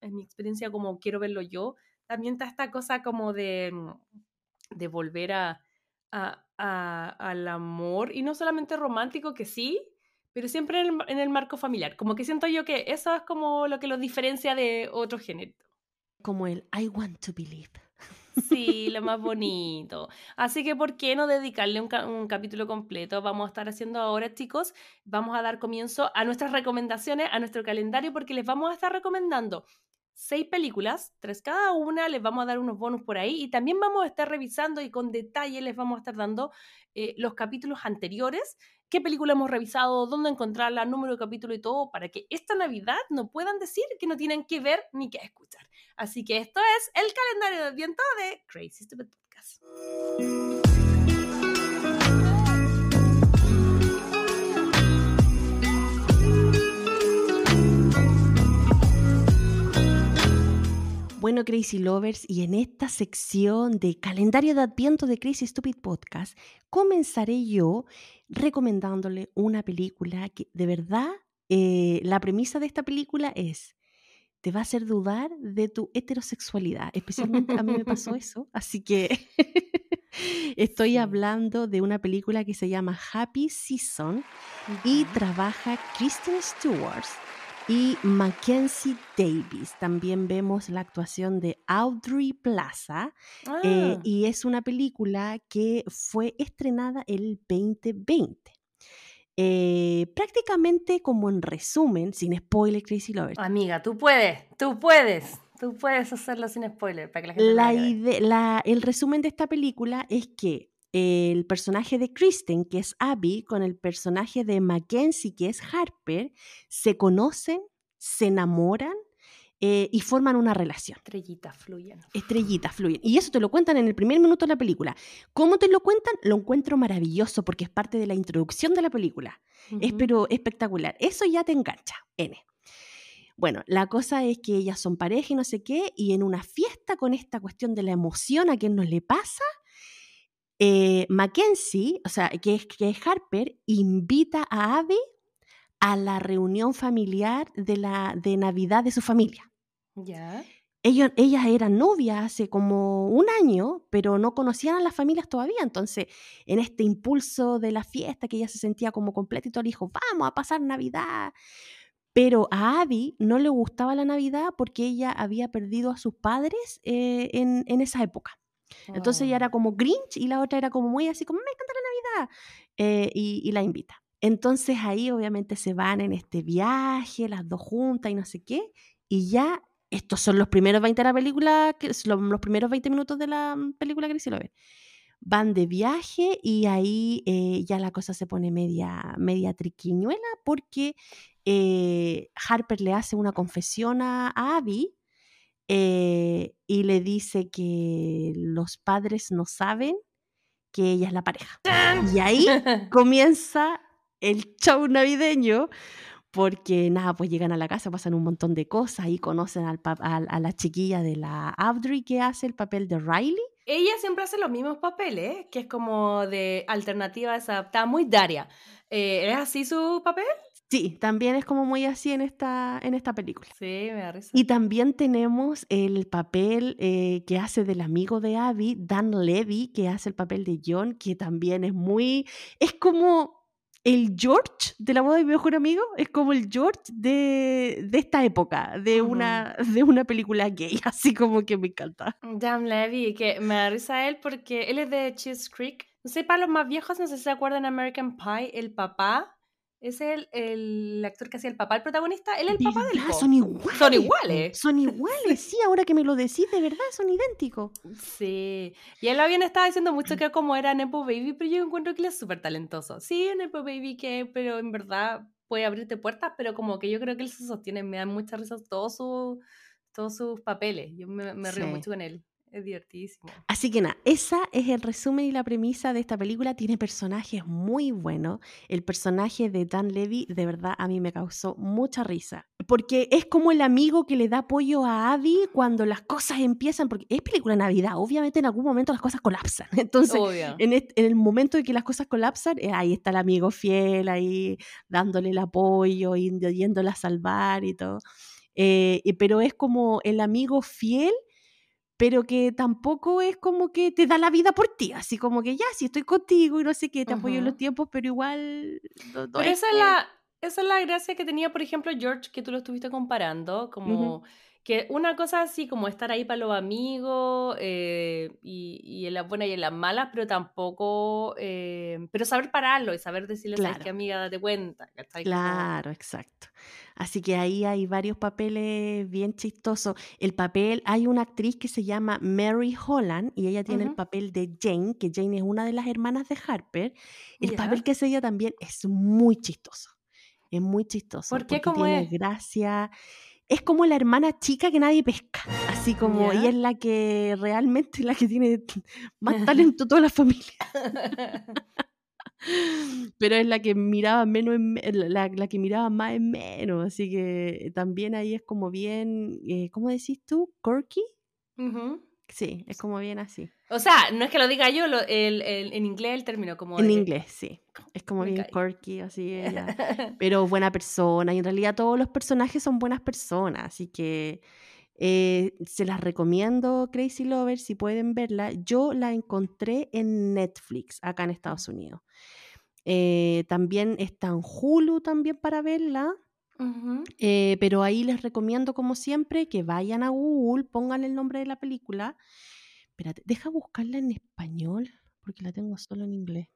B: en mi experiencia como quiero verlo yo, también está esta cosa como de, de volver a al amor, y no solamente romántico, que sí, pero siempre en el, marco familiar. Como que siento yo que eso es como lo que lo diferencia de otro género.
A: Como el I want to believe.
B: Sí, lo más bonito. Así que, ¿por qué no dedicarle un, un, capítulo completo? Vamos a estar haciendo ahora, chicos. Vamos a dar comienzo a nuestras recomendaciones, a nuestro calendario, porque les vamos a estar recomendando seis películas, tres cada una, les vamos a dar unos bonus por ahí y también vamos a estar revisando y con detalle les vamos a estar dando eh, los capítulos anteriores, qué película hemos revisado, dónde encontrarla, número de capítulo y todo, para que esta Navidad no puedan decir que no tienen que ver ni que escuchar. Así que esto es el calendario de viento de Crazy Stupid Podcast.
A: Bueno, Crazy Lovers, y en esta sección de calendario de Adviento de Crazy Stupid Podcast, comenzaré yo recomendándole una película que de verdad eh, la premisa de esta película es te va a hacer dudar de tu heterosexualidad. Especialmente a mí me pasó eso, así que estoy hablando de una película que se llama Happy Season y trabaja Kristen Stewart y Mackenzie Davis. También vemos la actuación de Audrey Plaza eh, ah. y es una película que fue estrenada el 2020. Eh, prácticamente como en resumen, sin spoiler, Crazy Lovers.
B: Amiga, tú puedes, tú puedes. Tú puedes hacerlo sin spoiler para que la gente
A: la, la El resumen de esta película es que el personaje de Kristen, que es Abby, con el personaje de Mackenzie, que es Harper, se conocen, se enamoran eh, y forman una relación.
B: Estrellitas fluyen.
A: Estrellitas fluyen. Y eso te lo cuentan en el primer minuto de la película. ¿Cómo te lo cuentan? Lo encuentro maravilloso porque es parte de la introducción de la película. Es pero espectacular. Eso ya te engancha, N. Bueno, la cosa es que ellas son pareja y no sé qué, y en una fiesta con esta cuestión de la emoción a quien nos le pasa, eh, Mackenzie, o sea, que es, que es Harper, invita a Abby a la reunión familiar de, la, de Navidad de su familia.
B: Ya.
A: ellos, ellas eran novias hace como un año, pero no conocían a las familias todavía. Entonces, en este impulso de la fiesta, que ella se sentía como completa y todo, le dijo, vamos a pasar Navidad. Pero a Abby no le gustaba la Navidad porque ella había perdido a sus padres eh, en, esa época. Entonces ella era oh. como Grinch y la otra era como muy así, como me encanta la Navidad. Eh, y, la invita. Entonces ahí obviamente se van en este viaje, las dos juntas y no sé qué. Y ya estos son los primeros 20 de la película, los, los primeros 20 minutos de la mm, película que lo ve. Van de viaje y ahí eh, ya la cosa se pone media, media triquiñuela porque eh, Harper le hace una confesión a, Abby eh, y le dice que los padres no saben que ella es la pareja. Y ahí comienza el show navideño porque nada, pues llegan a la casa, pasan un montón de cosas y conocen al, a, la chiquilla de la Audrey que hace el papel de Riley.
B: Ella siempre hace los mismos papeles, que es como de alternativa desadaptada, muy Daria. Eh, ¿Es así su papel?
A: Sí, también es como muy así en esta, en esta película.
B: Sí, me da risa.
A: Y también tenemos el papel eh, que hace del amigo de Abby, Dan Levy, que hace el papel de John, que también es muy... Es como el George de la boda de mi mejor amigo, es como el George de, esta época, de, una, de una película gay, así como que me encanta.
B: Dan Levy, que me da risa él porque él es de Cheese Creek. No sé, para los más viejos, no sé si se acuerdan de American Pie, el papá es el, el, actor que hacía el papá, el protagonista. Él es el papá del
A: Son iguales.
B: Son iguales.
A: Son iguales, sí, ahora que me lo decís, de verdad, son idénticos.
B: Sí. Y él había estado diciendo mucho que como era Nepo Baby, pero yo encuentro que él es súper talentoso. Sí, Nepo Baby, que, pero en verdad puede abrirte puertas, pero como que yo creo que él se sostiene, me da mucha risa todos sus todos sus papeles. Yo me, me río mucho con él. Es divertísimo.
A: Así que nada, esa es el resumen y la premisa de esta película. Tiene personajes muy buenos. El personaje de Dan Levy, de verdad, a mí me causó mucha risa. Porque es como el amigo que le da apoyo a Abby cuando las cosas empiezan. Porque es película de Navidad. Obviamente, en algún momento las cosas colapsan. Entonces, en, el momento de que las cosas colapsan, eh, ahí está el amigo fiel, ahí dándole el apoyo, y yéndola a salvar y todo. Eh, pero es como el amigo fiel pero que tampoco es como que te da la vida por ti, así como que ya, si estoy contigo y no sé qué, te apoyo en los tiempos, pero igual...
B: pero esa, es la, esa es la gracia que tenía, por ejemplo, George, que tú lo estuviste comparando, como... Que una cosa así como estar ahí para los amigos eh, y, en las buenas y en las malas, pero tampoco, eh, pero saber pararlo y saber decirle, claro. que amiga, date cuenta.
A: Claro, exacto. Así que ahí hay varios papeles bien chistosos. El papel, hay una actriz que se llama Mary Holland y ella tiene el papel de Jane, que Jane es una de las hermanas de Harper. El papel que es ella también es muy chistoso. Es muy chistoso.
B: ¿Por qué? ¿Cómo tiene
A: es? gracia es como la hermana chica que nadie pesca. Así como ella es la que realmente la que tiene más talento toda la familia. Pero es la que miraba menos la, que miraba más en menos. Así que también ahí es como bien, eh, ¿cómo decís tú? ¿Corky? Sí, es como bien así.
B: O sea, no es que lo diga yo, el, en inglés el término como...
A: En inglés, sí. Es como bien quirky, así ella. Pero buena persona. Y en realidad todos los personajes son buenas personas. Así que eh, se las recomiendo, Crazy Lovers, si pueden verla. Yo la encontré en Netflix, acá en Estados Unidos. Eh, también está en Hulu también para verla. Eh, pero ahí les recomiendo, como siempre, que vayan a Google, pongan el nombre de la película. Espérate, deja buscarla en español, porque la tengo solo en inglés.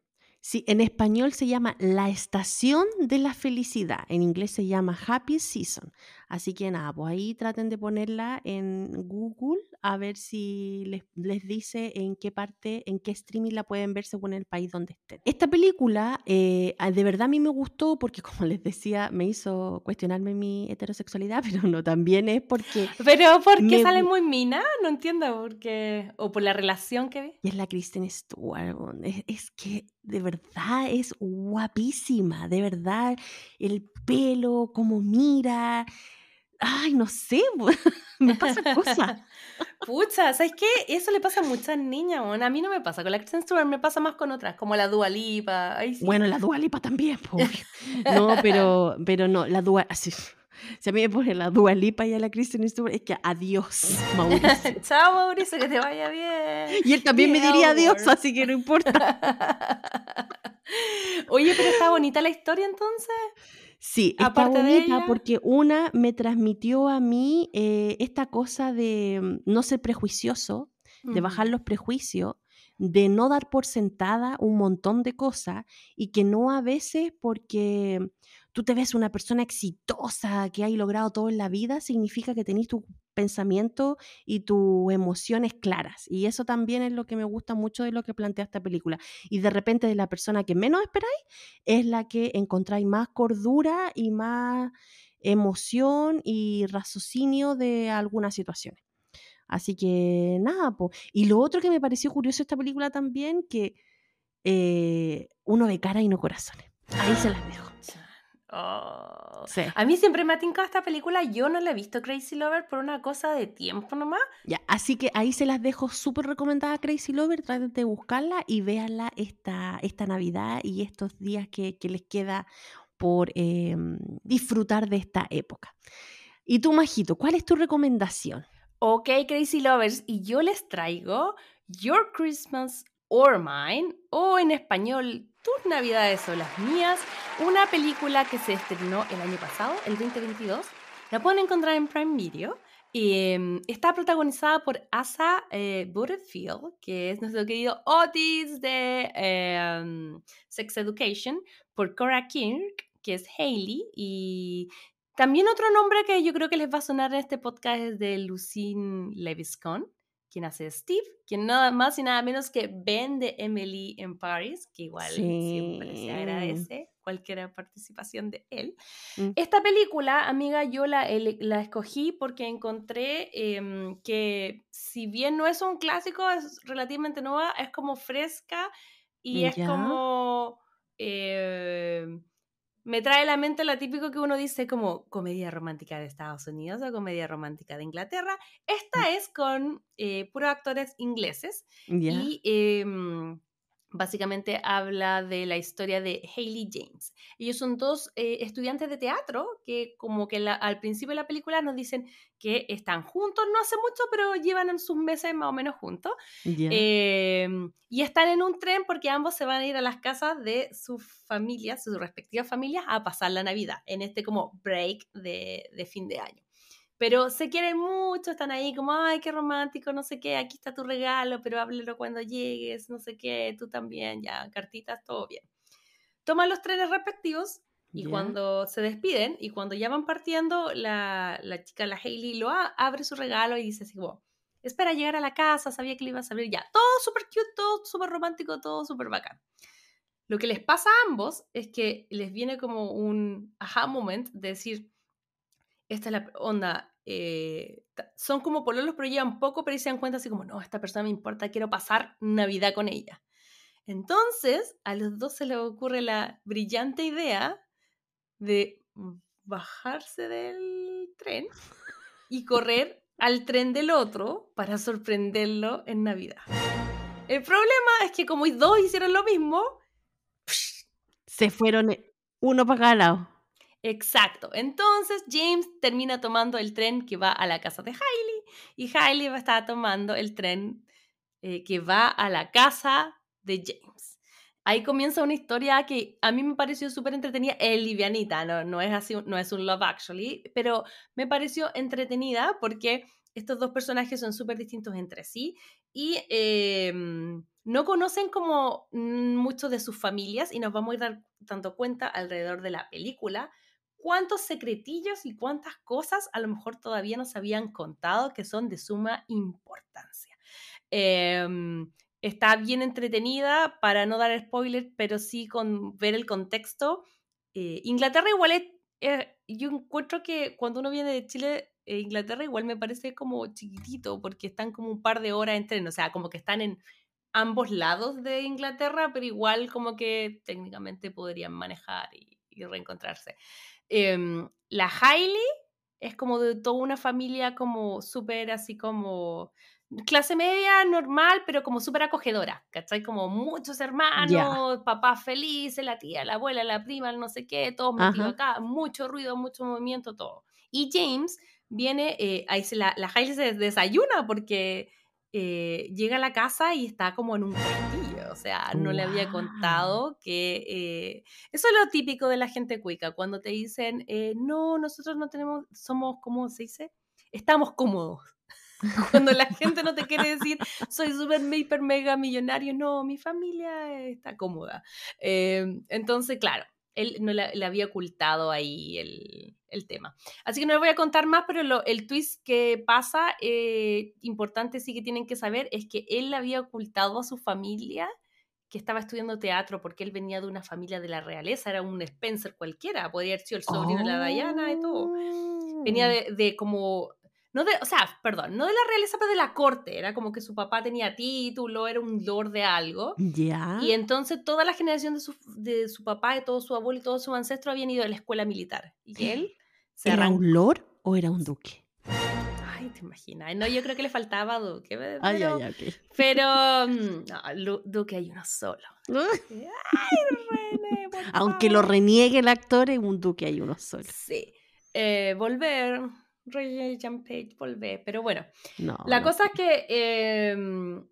A: Sí, en español se llama La Estación de la Felicidad. En inglés se llama Happy Season. Así que nada, pues ahí traten de ponerla en Google a ver si les, les dice en qué parte, en qué streaming la pueden ver según el país donde estén. Esta película eh, de verdad a mí me gustó porque, como les decía, me hizo cuestionarme mi heterosexualidad, pero no, también es porque...
B: Pero porque sale muy mina, no entiendo por qué, o por la relación que ve.
A: Y es la Kristen Stewart, es, es que de verdad es guapísima, de verdad, el pelo, como mira, ay, no sé, me pasa cosas.
B: Pucha, ¿sabes qué? Eso le pasa a muchas niñas, a mí no me pasa, con la Kristen Stewart me pasa más con otras, como la Dualipa.
A: Bueno, la Dualipa también, No, pero, pero no, la Dua, Si a mí me pone la Dualipa y a la Kristen Stewart, es que adiós, Mauricio.
B: Chao, Mauricio, que te vaya bien.
A: Y él también me diría adiós, así que no importa.
B: Oye, pero está bonita la historia entonces.
A: Sí, está bonita porque una me transmitió a mí eh, esta cosa de mm, no ser prejuicioso, de bajar los prejuicios, de no dar por sentada un montón de cosas y que no a veces porque tú te ves una persona exitosa que ha logrado todo en la vida, significa que tenés tu pensamiento y tus emociones claras. Y eso también es lo que me gusta mucho de lo que plantea esta película. Y de repente de la persona que menos esperáis es la que encontráis más cordura y más emoción y raciocinio de algunas situaciones. Así que nada, po. y lo otro que me pareció curioso esta película también, que eh, uno ve cara y no corazones. Ahí se las dejo.
B: Oh. A mí siempre me ha tincado esta película. Yo no la he visto Crazy Lover por una cosa de tiempo nomás.
A: Ya, así que ahí se las dejo súper recomendada Crazy Lover. Traten de buscarla y véanla esta, esta Navidad y estos días que, les queda por em, disfrutar de esta época. Y tú, Majito, ¿cuál es tu recomendación?
B: Ok, Crazy Lovers, y yo les traigo Your Christmas or Mine, o en español, Tus Navidades son las mías, una película que se estrenó el año pasado, el 2022. La pueden encontrar en Prime Video. Em, está protagonizada por Asa eh, Butterfield, que es nuestro querido Otis de em, Sex Education, por Cora Kirk, que es Hailey, y también otro nombre que yo creo que les va a sonar en este podcast es de Lucine Leviscon quien hace Steve, quien nada más y nada menos que Ben de Emily en Paris, que igual siempre se agradece cualquier participación de él. Mm. Esta película, amiga, yo la, la escogí porque encontré em, que si bien no es un clásico, es relativamente nueva, es como fresca y es como... Eh, me trae a la mente lo típico que uno dice como comedia romántica de Estados Unidos o comedia romántica de Inglaterra. Esta mm. es con eh, puros actores ingleses y em, básicamente habla de la historia de Hayley James. Ellos son dos eh, estudiantes de teatro que como que al principio de la película nos dicen que están juntos, no hace mucho, pero llevan sus meses más o menos juntos. Em, y están en un tren porque ambos se van a ir a las casas de sus familias, sus respectivas familias, a pasar la Navidad, en este como break de, de fin de año pero se quieren mucho, están ahí como, ay, qué romántico, no sé qué, aquí está tu regalo, pero háblelo cuando llegues, no sé qué, tú también, ya, cartitas, todo bien. Toman los trenes respectivos y cuando se despiden y cuando ya van partiendo, la, la chica, la Hailey, lo abre su regalo y dice así como, espera llegar a la casa, sabía que le ibas a abrir ya. Todo súper cute, todo súper romántico, todo súper bacán. Lo que les pasa a ambos es que les viene como un aha moment de decir, esta es la onda, eh, son como pololos, pero llevan poco, pero se dan cuenta así como, no, esta persona me importa, quiero pasar Navidad con ella. Entonces, a los dos se les ocurre la brillante idea de bajarse del tren y correr al tren del otro para sorprenderlo en Navidad. El problema es que como dos hicieron lo mismo,
A: se fueron eh, uno para cada lado.
B: Exacto. Entonces James termina tomando el tren que va a la casa de Hailey y Hailey va a estar tomando el tren eh, que va a la casa de James. Ahí comienza una historia que a mí me pareció súper entretenida, es livianita, no, no, es así, no es un Love Actually, pero me pareció entretenida porque estos dos personajes son súper distintos entre sí y em, no conocen como mucho de sus familias y nos vamos a dar dando cuenta alrededor de la película cuántos secretillos y cuántas cosas a lo mejor todavía nos habían contado que son de suma importancia. Em, está bien entretenida para no dar spoilers, pero sí con ver el contexto. Eh, Inglaterra igual es, yo encuentro que cuando uno viene de Chile, eh, Inglaterra igual me parece como chiquitito, porque están como un par de horas en tren, o sea, como que están en ambos lados de Inglaterra, pero igual como que técnicamente podrían manejar y reencontrarse. Em, la Hailey es como de toda una familia como súper así como clase media normal, pero como súper acogedora, ¿cachai? Como muchos hermanos, papás felices, la tía, la abuela, la prima, no sé qué, todos metidos acá, mucho ruido, mucho movimiento, todo. Y James viene, eh, ahí se la, la Hailey se desayuna porque eh, llega a la casa y está como en un castillo, o sea, no le había contado que... Eh, eso es lo típico de la gente cuica, cuando te dicen, no, nosotros no tenemos, somos, ¿cómo se dice? Estamos cómodos. Cuando la gente no te quiere decir, soy súper, hiper, mega millonario, no, mi familia está cómoda. entonces, claro, él no le, había ocultado ahí el, tema. Así que no le voy a contar más, pero el twist que pasa, eh, importante sí que tienen que saber, es que él le había ocultado a su familia que estaba estudiando teatro porque él venía de una familia de la realeza, era un Spencer cualquiera, podría haber sido el sobrino de la Diana y todo. Venía oh. de como no de, o sea, perdón, no de la realeza, pero de la corte. Era como que su papá tenía título, era un lord de algo.
A: Ya.
B: Y entonces toda la generación de su, de su papá, de todo su abuelo y todo su ancestro habían ido a la escuela militar. Y él
A: se ¿Era un lord o era un duque?
B: Ay, te imaginas. No, yo creo que le faltaba duque. Pero,
A: ay, ay, ay,
B: pero mm, duque hay uno solo. ay,
A: René, Aunque lo reniegue el actor, en un duque hay uno solo.
B: Sí. Eh, volver Jump Page volver. Pero bueno, la cosa es que em,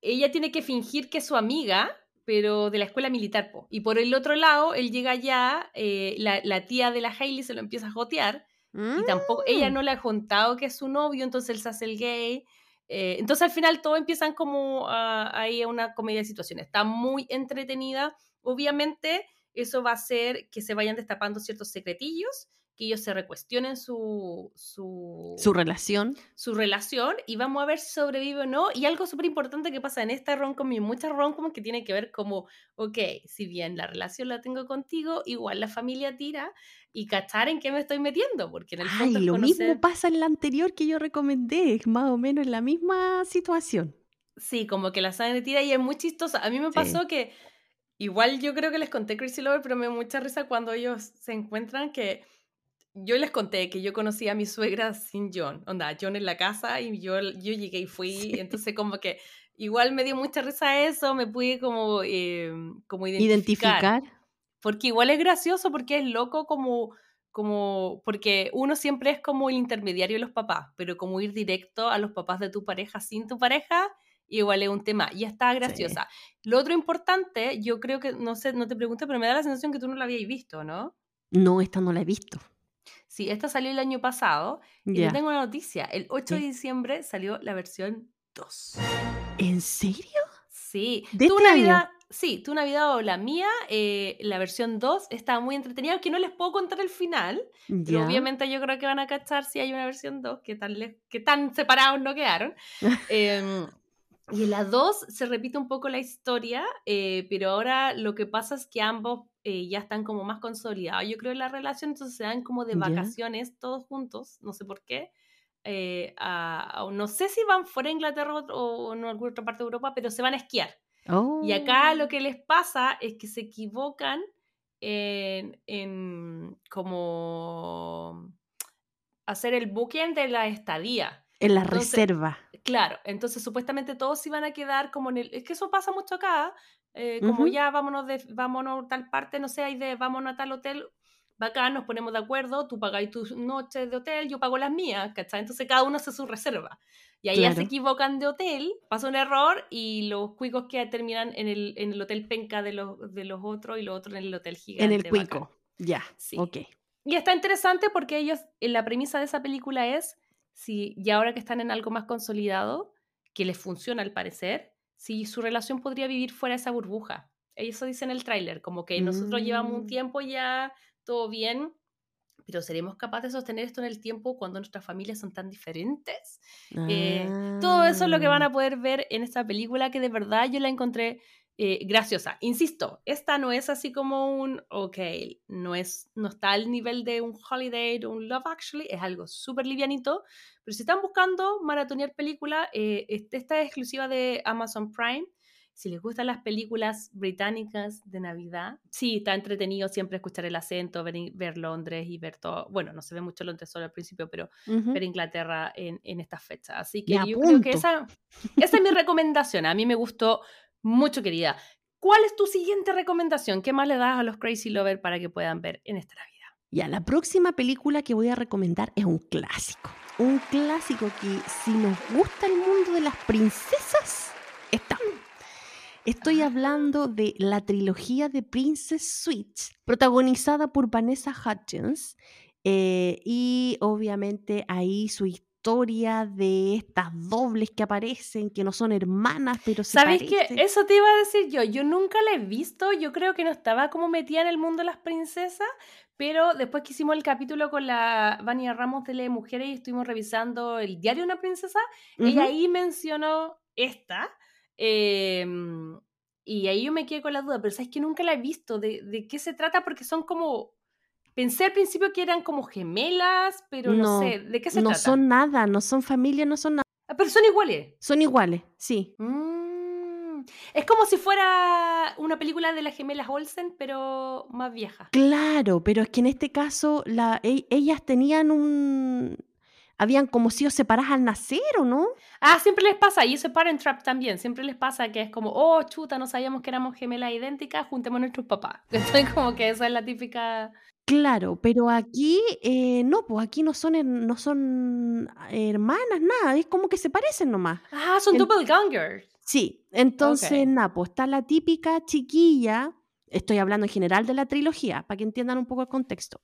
B: ella tiene que fingir que es su amiga, pero de la escuela militar. Y por el otro lado, él llega ya, eh, la, tía de la Hailey se lo empieza a jotear. Y tampoco, ella mm. no le ha contado que es su novio, entonces él se hace el gay. Eh, entonces al final todo empiezan como ahí a una comedia de situaciones. Está muy entretenida. Obviamente eso va a hacer que se vayan destapando ciertos secretillos que ellos se recuestionen su, su,
A: su relación.
B: Su relación y vamos a ver si sobrevive o no. Y algo súper importante que pasa en esta rom-com y en muchas rom-com que tiene que ver como, ok, si bien la relación la tengo contigo, igual la familia tira y cachar en qué me estoy metiendo, porque en el
A: fondo... Ay, lo mismo pasa en la anterior que yo recomendé, es más o menos la misma situación.
B: Sí, como que la sangre tira y es muy chistosa. A mí me pasó que... Igual yo creo que les conté Crazy Lover, pero me da mucha risa cuando ellos se encuentran que yo les conté que yo conocí a mi suegra sin John. Onda, John en la casa y yo, yo llegué y fui. Entonces, como que igual me dio mucha risa eso, me pude como, eh, como identificar. identificar. Porque igual es gracioso, porque es loco como, como, porque uno siempre es como el intermediario de los papás, pero como ir directo a los papás de tu pareja sin tu pareja, igual es un tema. Y está graciosa. Lo otro importante, yo creo que, no sé, no te pregunto, pero me da la sensación que tú no la habías visto, ¿no?
A: No, esta no la he visto.
B: Sí, esta salió el año pasado. Y yo tengo una noticia. El 8 de diciembre salió la versión 2.
A: ¿En serio?
B: Sí. ¿De tu este Navidad, Sí, tu Navidad o la mía, eh, la versión 2 está muy entretenida, que no les puedo contar el final, pero obviamente yo creo que van a cachar si hay una versión 2, que tan, que tan separados no quedaron. Em, y en la 2 se repite un poco la historia, eh, pero ahora lo que pasa es que ambos eh, ya están como más consolidados, yo creo, en la relación, entonces se dan como de vacaciones todos juntos, no sé por qué. Eh, no sé si van fuera de Inglaterra o, en alguna otra parte de Europa, pero se van a esquiar. Y acá lo oh. que les pasa es que se equivocan en, en como hacer el booking de la estadía.
A: En la reserva.
B: Claro, entonces supuestamente todos iban a quedar como en el... Es que eso pasa mucho acá, eh, como ya vámonos, de, vámonos a tal parte, no sé, hay de vámonos a tal hotel, acá nos ponemos de acuerdo, tú pagáis tus noches de hotel, yo pago las mías, ¿cachai? Entonces cada uno hace su reserva. Y ahí ya se equivocan de hotel, pasa un error y los cuicos que terminan en el, en el hotel penca de los, de los otros y los otros en el hotel gigante.
A: En el cuico, ya, sí. ok.
B: Y está interesante porque ellos, en la premisa de esa película es, si, y ahora que están en algo más consolidado, que les funciona al parecer, si su relación podría vivir fuera de esa burbuja. Eso dice en el tráiler, como que nosotros llevamos un mm. tiempo ya, todo bien, pero ¿seremos capaces de sostener esto en el tiempo cuando nuestras familias son tan diferentes? Eh, todo eso es lo que van a ah. poder ver en esta película que de verdad yo la encontré eh, graciosa. Insisto, esta no es así como un, ok, no, es, no está al nivel de un Holiday o un Love Actually, es algo súper livianito, pero si están buscando maratonear película, eh, esta es exclusiva de Amazon Prime. Si les gustan las películas británicas de Navidad, sí, está entretenido siempre escuchar el acento, ver, Londres y ver todo. Bueno, no se ve mucho Londres solo al principio, pero ver Inglaterra en, en estas fechas. Así que yo creo que esa, esa es mi recomendación. A mí me gustó mucho, querida. ¿Cuál es tu siguiente recomendación? ¿Qué más le das a los Crazy Lovers para que puedan ver en esta Navidad?
A: Ya, la próxima película que voy a recomendar es un clásico. Un clásico que si nos gusta el mundo de las princesas, está. Estoy ah. hablando de la trilogía de Princess Switch, protagonizada por Vanessa Hudgens. Eh, y obviamente ahí su historia historia de estas dobles que aparecen, que no son hermanas, pero se
B: ¿Sabes qué? Eso te iba a decir yo. Yo nunca la he visto. Yo creo que no estaba como metida en el mundo de las princesas, pero después que hicimos el capítulo con la Vania Ramos de Le Mujeres y estuvimos revisando el diario de una princesa, ella ahí mencionó esta. Em, y ahí yo me quedé con la duda, pero sabes que nunca la he visto. ¿De, de qué se trata? Porque son como Pensé al principio que eran como gemelas, pero no, sé, ¿de qué se
A: trata?
B: No
A: son nada, no son familia, no son nada.
B: Ah, pero son iguales.
A: Son iguales, sí.
B: Mm. Es como si fuera una película de las gemelas Olsen, pero más vieja.
A: Claro, pero es que en este caso la, e, ellas tenían un... Habían como sido separadas al nacer, ¿o no?
B: Ah, siempre les pasa, y eso es Parent Trap también, siempre les pasa que es como, oh, chuta, no sabíamos que éramos gemelas idénticas, juntemos a nuestros papás. Entonces como que esa es la típica
A: Claro, pero aquí eh, no, pues aquí no son, no son hermanas, nada, es como que se parecen nomás.
B: Ah, son doppelgangers.
A: Sí, entonces, nada, pues está la típica chiquilla, estoy hablando en general de la trilogía, para que entiendan un poco el contexto.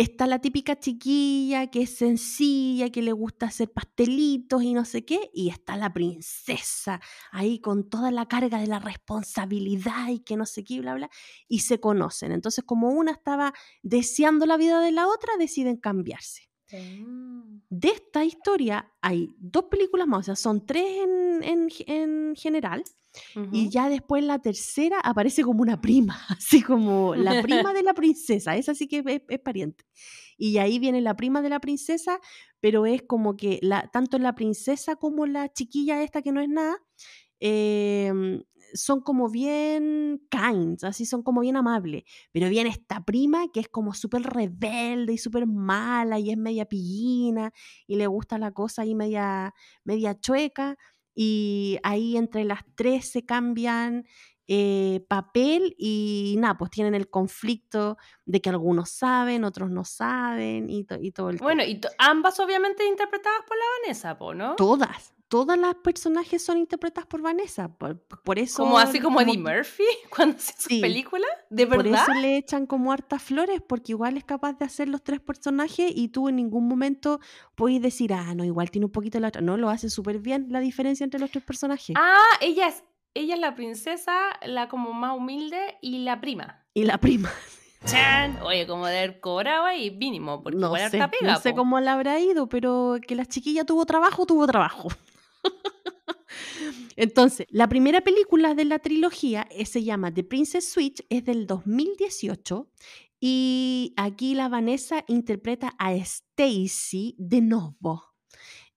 A: Está la típica chiquilla que es sencilla, que le gusta hacer pastelitos y no sé qué, y está la princesa ahí con toda la carga de la responsabilidad y que no sé qué, bla, bla, y se conocen. Entonces, como una estaba deseando la vida de la otra, deciden cambiarse. Mm. De esta historia hay dos películas más, o sea, son tres en general. Y ya después la tercera aparece como una prima, así como la prima de la princesa, esa sí que es, pariente. Y ahí viene la prima de la princesa, pero es como que la, tanto la princesa como la chiquilla esta que no es nada, em, son como bien kind, así son como bien amables. Pero viene esta prima que es como súper rebelde y súper mala y es media pillina y le gusta la cosa ahí media, media chueca y ahí entre las tres se cambian eh, papel y nada, pues tienen el conflicto de que algunos saben, otros no saben y, y todo el...
B: Bueno, y ambas obviamente interpretadas por la Vanessa, ¿no?
A: Todas, todas las personajes son interpretadas por Vanessa. Por, eso.
B: Como así como Eddie Murphy cuando hace su película. ¿De verdad?
A: Por eso le echan como hartas flores, porque igual es capaz de hacer los tres personajes y tú en ningún momento puedes decir, ah, no, igual tiene un poquito la otra. No, lo hace súper bien la diferencia entre los tres personajes.
B: Ah, ella es, ella es la princesa, la como más humilde y la prima.
A: Y la prima.
B: Chan. Oye, como de haber cobrado ahí mínimo, porque no sé,
A: No sé cómo le habrá ido, pero que la chiquilla tuvo trabajo, tuvo trabajo. Entonces, la primera película de la trilogía eh, se llama The Princess Switch, es del 2018 y aquí la Vanessa interpreta a Stacy de nuevo.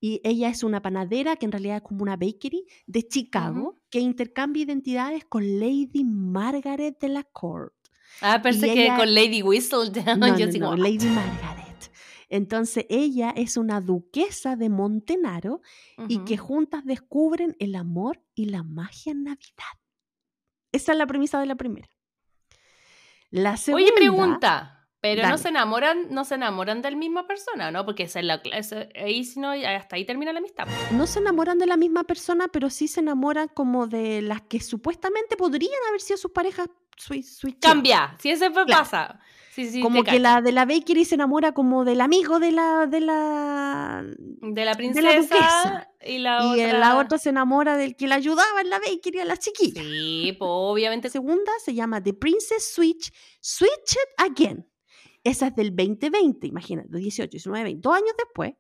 A: Y ella es una panadera que en realidad es como una bakery de Chicago que intercambia identidades con Lady Margaret de la Court.
B: Ah, pensé que con Lady Whistle.
A: no, Lady Margaret. Entonces ella es una duquesa de Montenaro y que juntas descubren el amor y la magia en Navidad. Esa es la premisa de la primera. La segunda,
B: Oye, pregunta. Pero no se enamoran, no se enamoran de la misma persona, ¿no? Porque esa es la, ahí si no, hasta ahí termina la amistad.
A: No se enamoran de la misma persona, pero sí se enamoran como de las que supuestamente podrían haber sido sus parejas.
B: Cambia, si eso pasa
A: como que la de la bakery se enamora como del amigo de la de
B: la de la princesa y la
A: otra y la otra se enamora del que la ayudaba en la bakery a las chiquitas.
B: Sí, pues obviamente.
A: La segunda se llama The Princess Switch Switch It Again. Esa es del 2020, imagínate, 18, 19, 20, dos años después.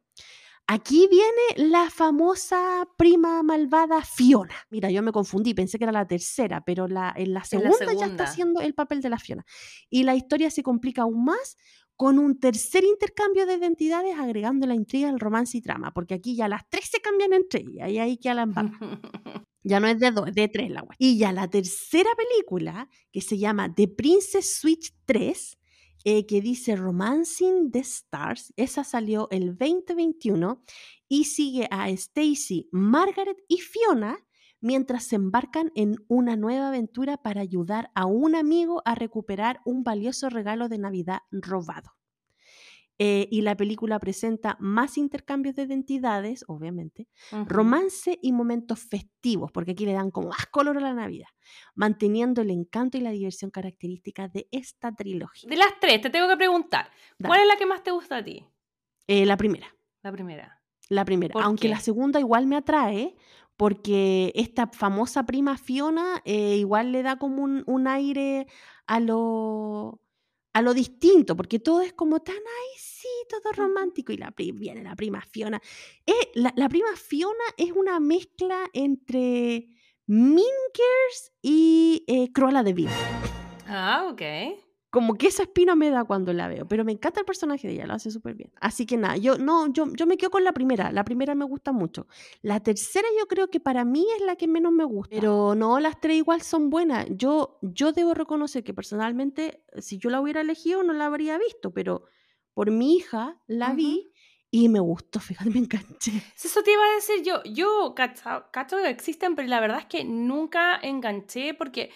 A: Aquí viene la famosa prima malvada Fiona. Mira, yo me confundí, pensé que era la tercera, pero la, en, la segunda, ya está haciendo el papel de la Fiona. Y la historia se complica aún más con un tercer intercambio de identidades agregando la intriga, el romance y trama, porque aquí ya las tres se cambian entre ellas y ahí que la Ya no es de dos, es de tres la web. Y ya la tercera película, que se llama The Princess Switch 3, eh, que dice Romancing the Stars. Esa salió el 2021 y sigue a Stacy, Margaret y Fiona mientras se embarcan en una nueva aventura para ayudar a un amigo a recuperar un valioso regalo de Navidad robado. Eh, y la película presenta más intercambios de identidades, obviamente, romance y momentos festivos, porque aquí le dan como más color a la Navidad, manteniendo el encanto y la diversión característica de esta trilogía.
B: De las tres, te tengo que preguntar, ¿cuál es la que más te gusta a ti?
A: Eh, la primera.
B: La primera.
A: La primera, aunque la segunda igual me atrae, porque esta famosa prima Fiona eh, igual le da como un, un aire a lo a lo distinto, porque todo es como tan, sí, todo romántico. Y la viene la prima Fiona. Eh, la, prima Fiona es una mezcla entre Mean y eh, Cruella de Vil.
B: Ah, ok
A: como que esa espina me da cuando la veo, pero me encanta el personaje de ella, lo hace súper bien. Así que nada, yo no, yo, yo me quedo con la primera, la primera me gusta mucho. La tercera yo creo que para mí es la que menos me gusta, pero no, las tres igual son buenas. Yo, yo debo reconocer que personalmente, si yo la hubiera elegido, no la habría visto, pero por mi hija la vi y me gustó, fíjate, me enganché.
B: Eso te iba a decir yo, yo cacho, cacho que existen, pero la verdad es que nunca enganché porque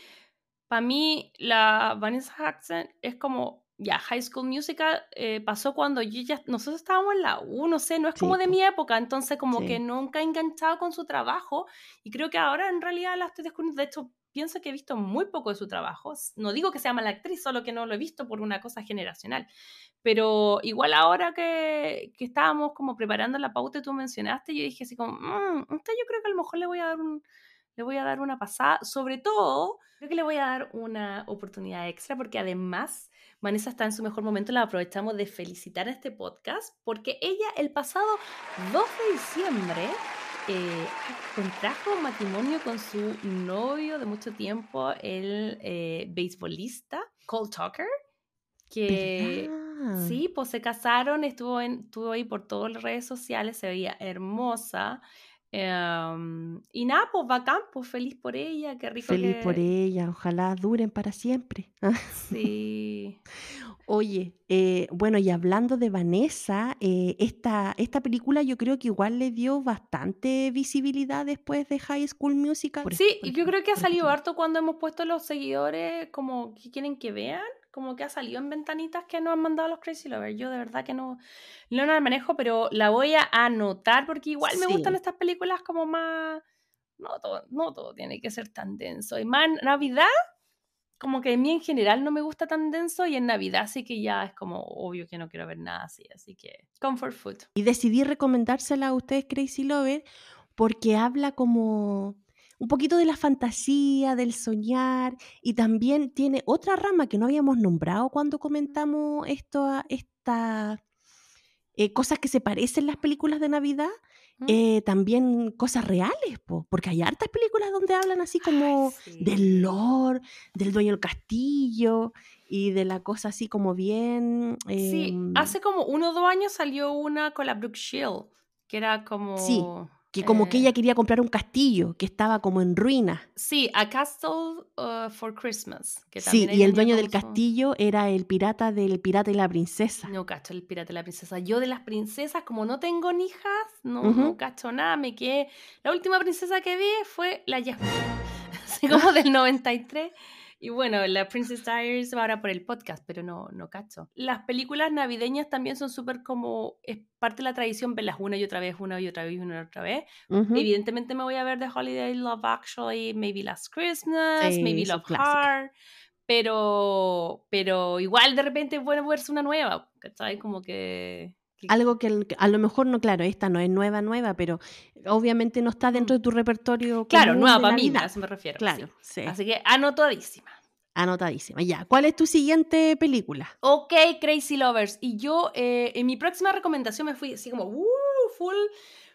B: para mí la Vanessa Hudson es como, ya, High School Musical eh, pasó cuando yo ya, nosotros estábamos en la U, no sé, no es como de mi época, entonces como que nunca he enganchado con su trabajo y creo que ahora en realidad la estoy descubriendo, de hecho pienso que he visto muy poco de su trabajo, no digo que sea mala actriz, solo que no lo he visto por una cosa generacional, pero igual ahora que, que estábamos como preparando la pauta y tú mencionaste, yo dije así como, mmm, usted yo creo que a lo mejor le voy a dar un le voy a dar una pasada. Sobre todo, creo que le voy a dar una oportunidad extra porque además Vanessa está en su mejor momento. La aprovechamos de felicitar a este podcast porque ella el pasado 2 de diciembre eh, contrajo matrimonio con su novio de mucho tiempo, el eh, beisbolista Cole Tucker, que sí, pues se casaron, estuvo, en, estuvo ahí por todas las redes sociales, se veía hermosa. Em, y nada, pues bacán, pues feliz por ella, qué rico.
A: Feliz por ella, ojalá duren para siempre.
B: Sí.
A: Oye, eh, bueno, y hablando de Vanessa, eh, esta, esta película yo creo que igual le dio bastante visibilidad después de High School Musical.
B: sí, y yo creo que ha salido harto cuando hemos puesto los seguidores como que quieren que vean como que ha salido en ventanitas que nos han mandado los Crazy Lovers. Yo de verdad que no, no la manejo, pero la voy a anotar porque igual me gustan estas películas como más... No todo, no todo tiene que ser tan denso. Y más Navidad, como que a mí en general no me gusta tan denso y en Navidad sí que ya es como obvio que no quiero ver nada así. Así que comfort food.
A: Y decidí recomendársela a ustedes Crazy Lovers porque habla como un poquito de la fantasía, del soñar, y también tiene otra rama que no habíamos nombrado cuando comentamos esto, estas eh, cosas que se parecen en las películas de Navidad, mm. eh, también cosas reales, porque hay hartas películas donde hablan así como del lord, del dueño del castillo y de la cosa así como bien...
B: sí, em, hace como uno o dos años salió una con la Brooke Shield, que era como...
A: Sí que como que ella eh. quería comprar un castillo que estaba como en ruina.
B: Sí, A Castle uh, for Christmas.
A: sí, y el dueño del castillo era el pirata del pirata y la princesa.
B: No cacho el pirata y la princesa. Yo de las princesas, como no tengo hijas, no, no cacho nada, me quedé... La última princesa que vi fue la Jasmine, así como del 93. Y bueno, la Princess Diaries va ahora por el podcast, pero no, no cacho. Las películas navideñas también son súper como, es parte de la tradición verlas una y otra vez, una y otra vez, una y otra vez. Evidentemente me voy a ver The Holiday Love Actually, Maybe Last Christmas, Maybe Love Hard, pero, pero igual de repente es bueno verse una nueva, ¿cachai? Como que...
A: Algo que a lo mejor no, claro, esta no es nueva, nueva, pero obviamente no está dentro de tu repertorio.
B: Claro, nueva para mí, a eso me refiero.
A: Claro, sí.
B: Así que anotadísima.
A: Anotadísima, ya. ¿Cuál es tu siguiente película?
B: Ok, Crazy Lovers. Y yo eh, en mi próxima recomendación me fui así como, uh, full,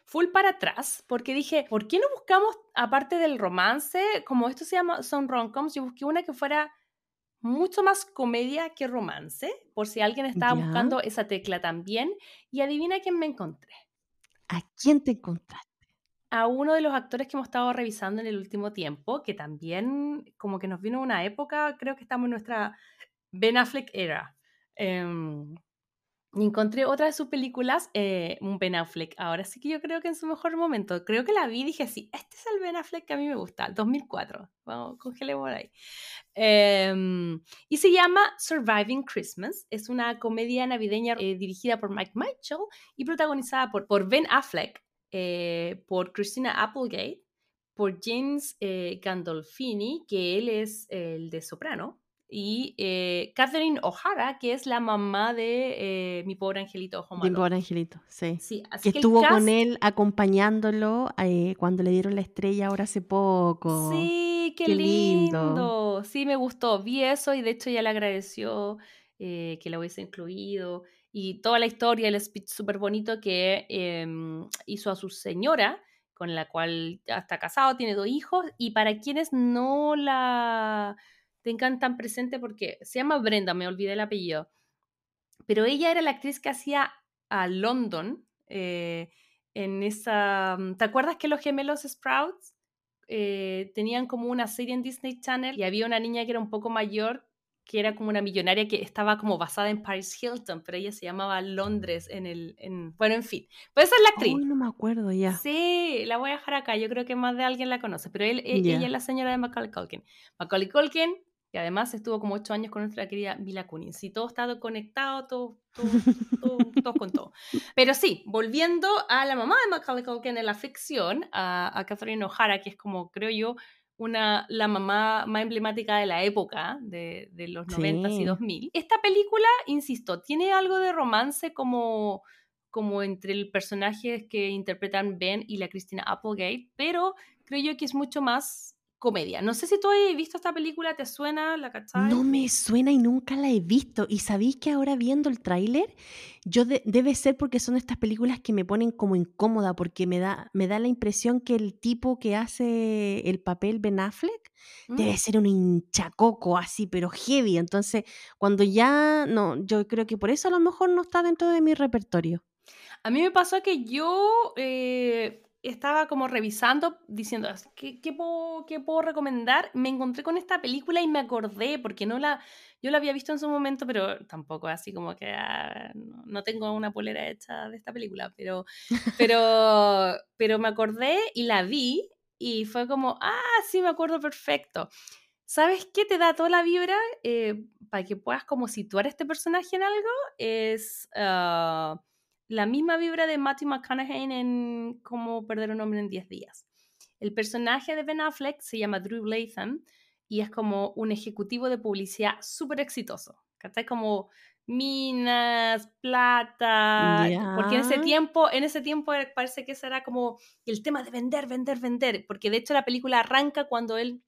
B: full para atrás, porque dije, ¿por qué no buscamos, aparte del romance, como esto se llama, son rom-coms, yo busqué una que fuera mucho más comedia que romance, por si alguien estaba buscando esa tecla también. Y adivina quién me encontré.
A: ¿A quién te encontraste?
B: A uno de los actores que hemos estado revisando en el último tiempo, que también como que nos vino una época, creo que estamos en nuestra Ben Affleck era. Encontré otra de sus películas, eh, un Ben Affleck. Ahora sí que yo creo que en su mejor momento. Creo que la vi y dije, sí, este es el Ben Affleck que a mí me gusta, 2004. Vamos, congelemos ahí. Em, y se llama Surviving Christmas. Es una comedia navideña eh, dirigida por Mike Mitchell y protagonizada por, por Ben Affleck, eh, por Christina Applegate, por James Gandolfini, que él es el de Soprano y eh, Catherine O'Hara, que es la mamá de eh, mi pobre angelito Ojo
A: Mi pobre angelito, sí. que, estuvo con él acompañándolo eh, cuando le dieron la estrella ahora hace poco.
B: Sí, qué, lindo. Sí, me gustó. Vi eso y de hecho ya le agradeció que la hubiese incluido. Y toda la historia, el speech súper bonito que em, hizo a su señora, con la cual ya está casado, tiene dos hijos. Y para quienes no la tengan tan presente porque se llama Brenda, me olvidé el apellido. Pero ella era la actriz que hacía a London eh, en esa... Mm, ¿Te acuerdas que los gemelos Sprouts eh, tenían como una serie en Disney Channel y había una niña que era un poco mayor que era como una millonaria que estaba como basada en Paris Hilton, pero ella se llamaba Londres en el... En, bueno, en fin. Pues esa es la actriz.
A: no me acuerdo ya.
B: Sí, la voy a dejar acá. Yo creo que más de alguien la conoce, pero él, e, ella es la señora de Macaulay Culkin. Macaulay Culkin y además estuvo como ocho años con nuestra querida Mila Kunis. Y todo está conectado, todo, todo, todo, con todo. Pero sí, volviendo a la mamá de Macaulay Culkin en la ficción, a, a Catherine O'Hara, que es como, creo yo, una, la mamá más emblemática de la época, de, de los 90 y 2000. Esta película, insisto, tiene algo de romance como, como entre el personaje que interpretan Ben y la Christina Applegate, pero creo yo que es mucho más comedia. No sé si tú has visto esta película, ¿te suena? ¿La cachai?
A: No me suena y nunca la he visto. Y sabéis que ahora viendo el tráiler, yo debe ser porque son estas películas que me ponen como incómoda, porque me da, me da la impresión que el tipo que hace el papel Ben Affleck debe mm. ser un hinchacoco así, pero heavy. Entonces, cuando ya, no, yo creo que por eso a lo mejor no está dentro de mi repertorio.
B: A mí me pasó que yo... Eh, estaba como revisando, diciendo, ¿qué, qué, puedo, ¿qué, puedo, recomendar? Me encontré con esta película y me acordé, porque no la, yo la había visto en su momento, pero tampoco así como que ah, no, tengo una polera hecha de esta película, pero, pero, pero me acordé y la vi y fue como, ah, sí, me acuerdo perfecto. ¿Sabes qué te da toda la vibra eh, para que puedas como situar este personaje en algo? Es... Uh, la misma vibra de Matthew McConaughey en Cómo perder un hombre en 10 días. El personaje de Ben Affleck se llama Drew Latham y es como un ejecutivo de publicidad súper exitoso. ¿Cachai? Como minas, plata, porque en ese tiempo, en ese tiempo parece que será como el tema de vender, vender, vender, porque de hecho la película arranca cuando él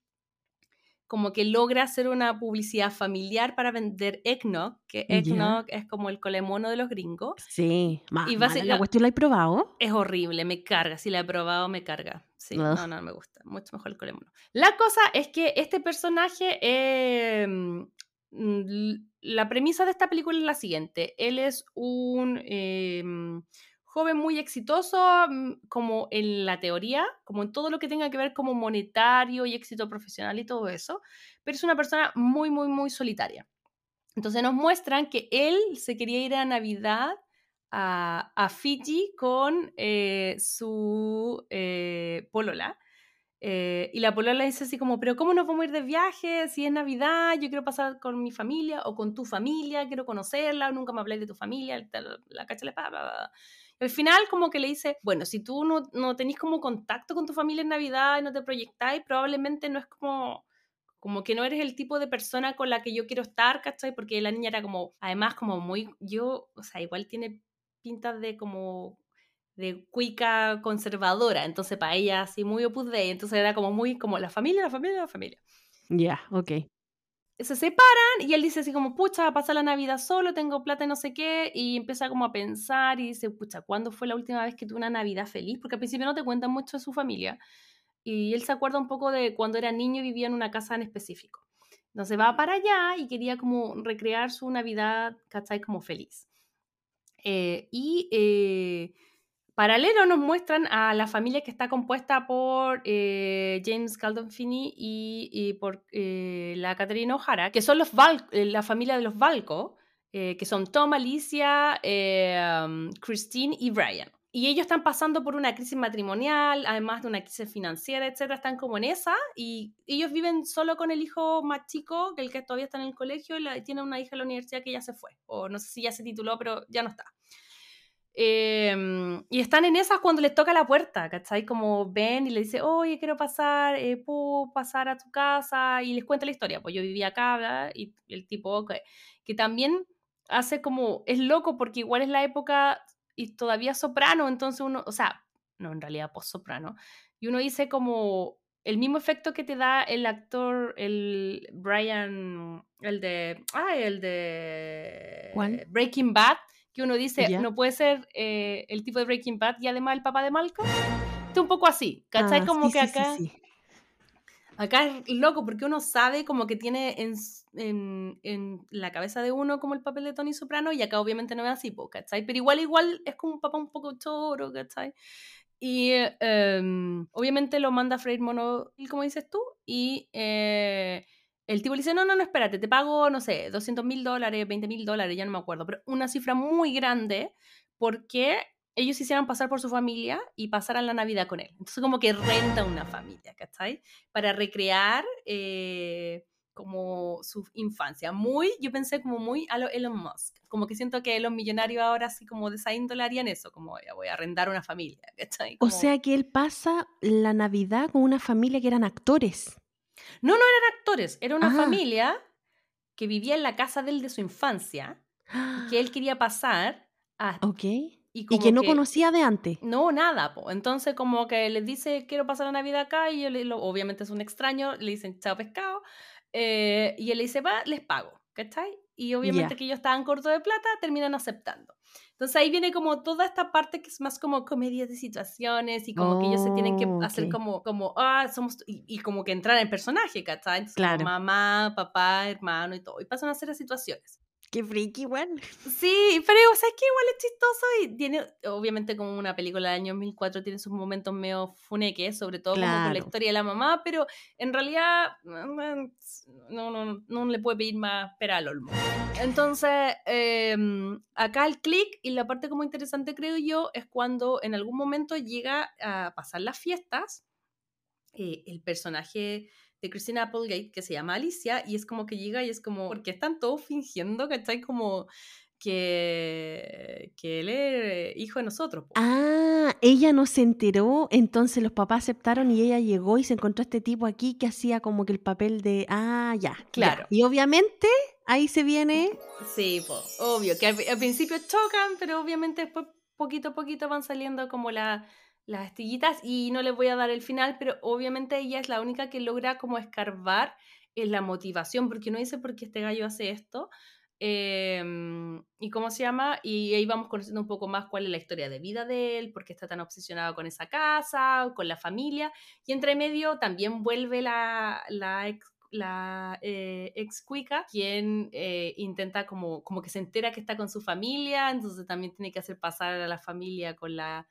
B: como que logra hacer una publicidad familiar para vender eggnog, que eggnog es como el colemono de los gringos.
A: Sí, y la cuestión la he probado.
B: Es horrible, me carga, si la he probado me carga. Sí, no, no me gusta, mucho mejor el colemono. La cosa es que este personaje, em, la premisa de esta película es la siguiente, él es un... Em, joven muy exitoso mm, como en la teoría, como en todo lo que tenga que ver como monetario y éxito profesional y todo eso, pero es una persona muy, muy, muy solitaria. Entonces nos muestran que él se quería ir a Navidad a, a Fiji con eh, su eh, polola. Eh, y la polola dice así como, pero ¿cómo nos vamos a ir de viaje? Si es Navidad, yo quiero pasar con mi familia o con tu familia, quiero conocerla, nunca me habláis de tu familia, la, la cacha bla, bla. Al final como que le dice, bueno, si tú no, no tenés como contacto con tu familia en Navidad y no te proyectáis, probablemente no es como como que no eres el tipo de persona con la que yo quiero estar, ¿cachai? Porque la niña era como, además como muy, yo, o sea, igual tiene pintas de como de cuica conservadora, entonces para ella así muy opus dei, entonces era como muy como la familia, la familia, la familia.
A: Ya, ok
B: se separan y él dice así como, pucha, pasa la Navidad solo, tengo plata y no sé qué, y empieza como a pensar y dice, pucha, ¿cuándo fue la última vez que tuve una Navidad feliz? Porque al principio no te cuentan mucho de su familia. Y él se acuerda un poco de cuando era niño y vivía en una casa en específico. Entonces va para allá y quería como recrear su Navidad, ¿cachai? Como feliz. Eh, y eh, Paralelo nos muestran a la familia que está compuesta por eh, James Gandolfini y, y por eh, la Caterina O'Hara, que son los eh, la familia de los Valco, que son Tom, Alicia, um, Christine y Brian. Y ellos están pasando por una crisis matrimonial, además de una crisis financiera, etcétera, están como en esa, y ellos viven solo con el hijo más chico, que el que todavía está en el colegio, y tiene una hija en la universidad que ya se fue, o no sé si ya se tituló, pero ya no está. Em, y están en esas cuando les toca la puerta, ¿cachai? Como ven y le dice, oye, quiero pasar, eh, puedo pasar a tu casa, y les cuenta la historia, pues yo vivía acá, y el tipo, que también hace como, es loco porque igual es la época y todavía soprano, entonces uno, o sea, no, en realidad post soprano, y uno dice como el mismo efecto que te da el actor, el Brian, el de, ah, el de Breaking Bad, que uno dice, no puede ser eh, el tipo de Breaking Bad y además el papá de Malcolm. Está un poco así, ¿cachai? Ah, como que acá... acá es loco porque uno sabe como que tiene en, en, en, la cabeza de uno como el papel de Tony Soprano y acá obviamente no es así, ¿cachai? Pero igual, igual es como un papá un poco choro, ¿cachai? Y em, obviamente lo manda Freire Mono, como dices tú, y eh, el tipo le dice, no, no, no, espérate, te pago, no sé, 200 mil dólares, 20 mil dólares, ya no me acuerdo, pero una cifra muy grande porque ellos hicieran pasar por su familia y pasaran la Navidad con él. Entonces como que renta una familia, ¿cachai? Para recrear eh, como su infancia. Muy, yo pensé como muy a lo Elon Musk. Como que siento que los millonarios ahora así como de esa índole harían eso, como ya voy a arrendar una familia, ¿cachai?
A: O sea que él pasa la Navidad con una familia que eran actores.
B: No, no eran actores, era una ah. familia que vivía en la casa de él de su infancia, que él quería pasar a...
A: Ok. Y, que no conocía de antes.
B: No, nada. Po. Entonces, como que le dice, quiero pasar la Navidad acá, y él, obviamente es un extraño, le dicen, chao pescado, eh, y él le dice, va, les pago, ¿cachai? Y obviamente que ellos estaban cortos de plata, terminan aceptando. Entonces ahí viene como toda esta parte que es más como comedia de situaciones y como que ellos se tienen que hacer como, como ah, somos, y, como que entrar en personaje, ¿cachai? Entonces, claro. mamá, papá, hermano y todo. Y pasan a ser las situaciones.
A: Qué freaky, igual.
B: Sí, pero o sea, es que igual es chistoso y tiene, obviamente como una película del año 2004 tiene sus momentos medio funeques, sobre todo como con la historia de la mamá, pero en realidad mm, no, no, no le puede pedir más pera al olmo. Entonces, em, acá el click y la parte como interesante creo yo es cuando en algún momento llega a pasar las fiestas, eh, el personaje de Christina Applegate que se llama Alicia y es como que llega y es como, porque están todos fingiendo que estáis como que, que él es hijo de nosotros.
A: Ah, ella no se enteró, entonces los papás aceptaron y ella llegó y se encontró a este tipo aquí que hacía como que el papel de, ah, ya, claro. Y obviamente ahí se viene...
B: Sí, obvio, que al, al, principio chocan, pero obviamente después poquito a poquito van saliendo como la, las astillitas y no les voy a dar el final, pero obviamente ella es la única que logra como escarbar en la motivación, porque no dice por qué este gallo hace esto. Em, y cómo se llama, y ahí vamos conociendo un poco más cuál es la historia de vida de él, por qué está tan obsesionado con esa casa, con la familia, y entre medio también vuelve la, la ex la eh, cuica, quien eh, intenta como, como que se entera que está con su familia, entonces también tiene que hacer pasar a la familia con la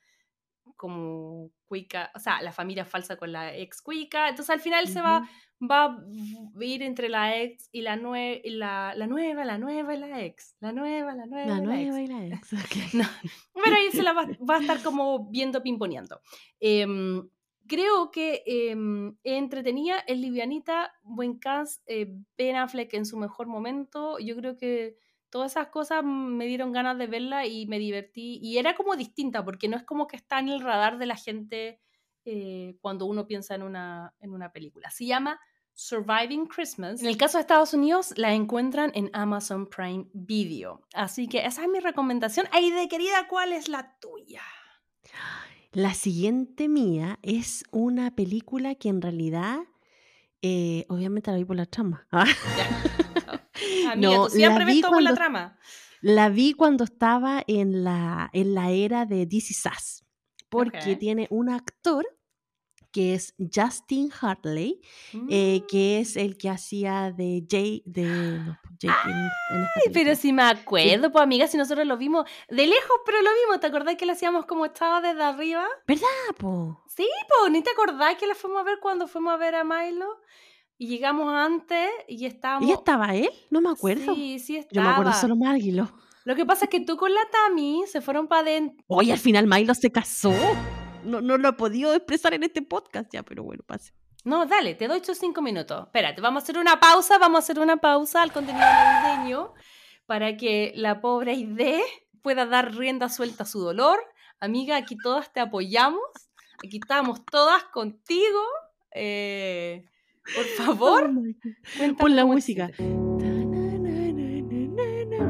B: como cuica, o sea, la familia falsa con la ex cuica, entonces al final se va, va a ir entre la ex y la, nue la, la, nueva, la nueva y la ex, la nueva, la nueva,
A: la, nueva y la ex.
B: pero ahí se la va, va, a estar como viendo pimponeando. Em, creo que eh, entretenía, es livianita, buen cast, eh, Ben Affleck en su mejor momento, yo creo que todas esas cosas me dieron ganas de verla y me divertí. Y era como distinta, porque no es como que está en el radar de la gente eh, cuando uno piensa en una, en una película. Se llama Surviving Christmas. En el caso de Estados Unidos, la encuentran en Amazon Prime Video. Así que esa es mi recomendación. de querida, ¿cuál es la tuya?
A: La siguiente mía es una película que en realidad, eh, obviamente la vi por la trama.
B: no, siempre ves todo la trama.
A: La vi cuando estaba en la, en la era de DC Sass, porque tiene un actor que es Justin Hartley, eh, que es mm. el que hacía de Jay, de...
B: Ay, pero si me acuerdo, pues amiga, si nosotros lo vimos de lejos, pero lo vimos, ¿te acordás que lo hacíamos como estaba desde arriba?
A: ¿Verdad, po?
B: Sí, po, ¿ni te acordás que la fuimos a ver cuando fuimos a ver a Milo? Y llegamos antes y estábamos...
A: ¿Y estaba él? No me acuerdo.
B: Sí, sí estaba.
A: Yo me acuerdo solo Milo.
B: Lo que pasa es que tú con la Tami se fueron para adentro.
A: Oye, al final Milo se casó. No, no lo he podido expresar en este podcast ya, pero bueno, pase.
B: No, dale, te doy estos cinco minutos. Espérate, vamos a hacer una pausa, vamos a hacer una pausa al contenido navideño para que la pobre Ide pueda dar rienda suelta a su dolor. Amiga, aquí todas te apoyamos, aquí estamos todas contigo. Eh, por favor,
A: pon la música.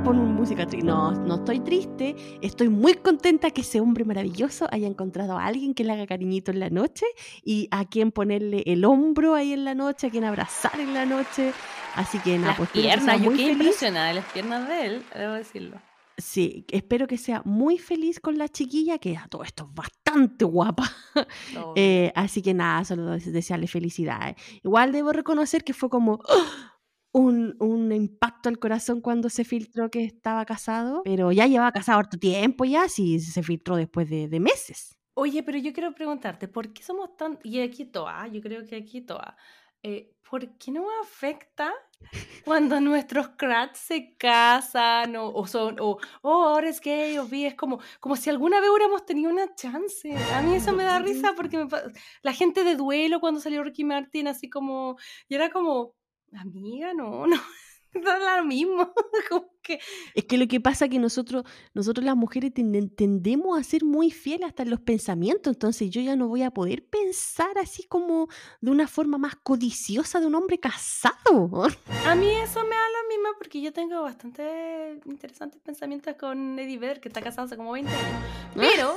A: Pon música triste. No, no estoy triste. Estoy muy contenta que ese hombre maravilloso haya encontrado a alguien que le haga cariñito en la noche y a quien ponerle el hombro ahí en la noche, a quien abrazar en la noche. Así que nada,
B: las pues piernas, yo qué impresionada las piernas de él, debo decirlo.
A: Sí, espero que sea muy feliz con la chiquilla, que a todo esto es bastante guapa. Eh, así que nada, solo desearle felicidades. Igual debo reconocer que fue como ¡ah! un, un, impacto al corazón cuando se filtró que estaba casado, pero ya llevaba casado harto tiempo ya, si se filtró después de, de meses.
B: Oye, pero yo quiero preguntarte, ¿por qué somos tan... Y aquí toa, yo creo que aquí toa. Eh, ¿Por qué no afecta cuando nuestros crats se casan o, son, o oh, ahora es gay o bi, es como, como si alguna vez hubiéramos tenido una chance. A mí eso me da risa porque la gente de duelo cuando salió Ricky Martin, así como, y era como, amiga, no, no, da lo mismo. que...
A: Es que lo que pasa es que nosotros, nosotros las mujeres tendemos a ser muy fieles hasta en los pensamientos, entonces yo ya no voy a poder pensar así como de una forma más codiciosa de un hombre casado.
B: A mí eso me da lo mismo porque yo tengo bastante interesantes pensamientos con Eddie Vedder, que está casado hace como 20 años. Pero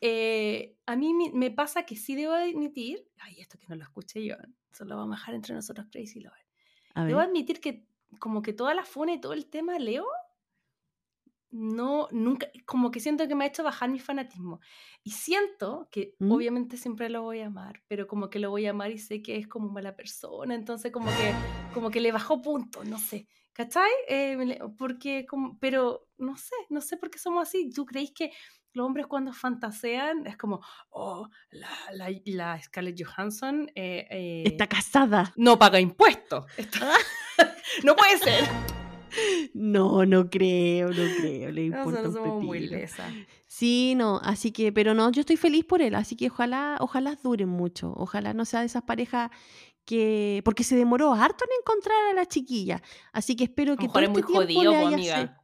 B: eh, a mí me pasa que sí debo admitir, ay, esto que no lo escuché yo, solo vamos a dejar entre nosotros Crazy Lover. Debo admitir que como que toda la funa y todo el tema Leo, no, nunca, como que siento que me ha hecho bajar mi fanatismo. Y siento que ¿Mm? obviamente siempre lo voy a amar, pero como que lo voy a amar y sé que es como mala persona, entonces como que, como que le bajó punto, no sé. ¿Cachai? Eh, porque, como, pero no sé, no sé por qué somos así. ¿Tú creéis que los hombres cuando fantasean es como, oh, la, la, la Scarlett Johansson
A: eh, eh, está casada.
B: No paga impuestos. no puede ser.
A: No, no creo, no creo. Le importa no, somos muy Sí, no, así que, pero no, yo estoy feliz por él, así que ojalá, ojalá duren mucho. Ojalá no sea de esas parejas que. Porque se demoró harto en encontrar a la chiquilla. Así que espero que todo este muy jodido, amiga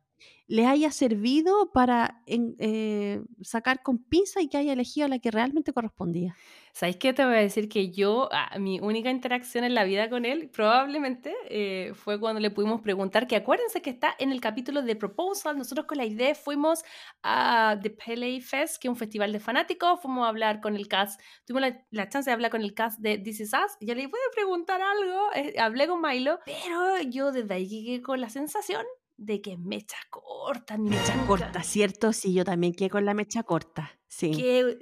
A: le haya servido para eh, sacar con pinza y que haya elegido a la que realmente correspondía.
B: ¿Sabéis qué? Te voy a decir que yo, ah, mi única interacción en la vida con él, probablemente eh, fue cuando le pudimos preguntar, que acuérdense que está en el capítulo de Proposal, nosotros con la idea fuimos a The Pele Fest, que es un festival de fanáticos, fuimos a hablar con el cast, tuvimos la, chance de hablar con el cast de This Is Us, ya le a preguntar algo, eh, hablé con Milo, pero yo desde ahí llegué con la sensación de que mecha corta,
A: mi mecha corta, ¿cierto? Sí, yo también quedé con la mecha corta, sí.
B: Que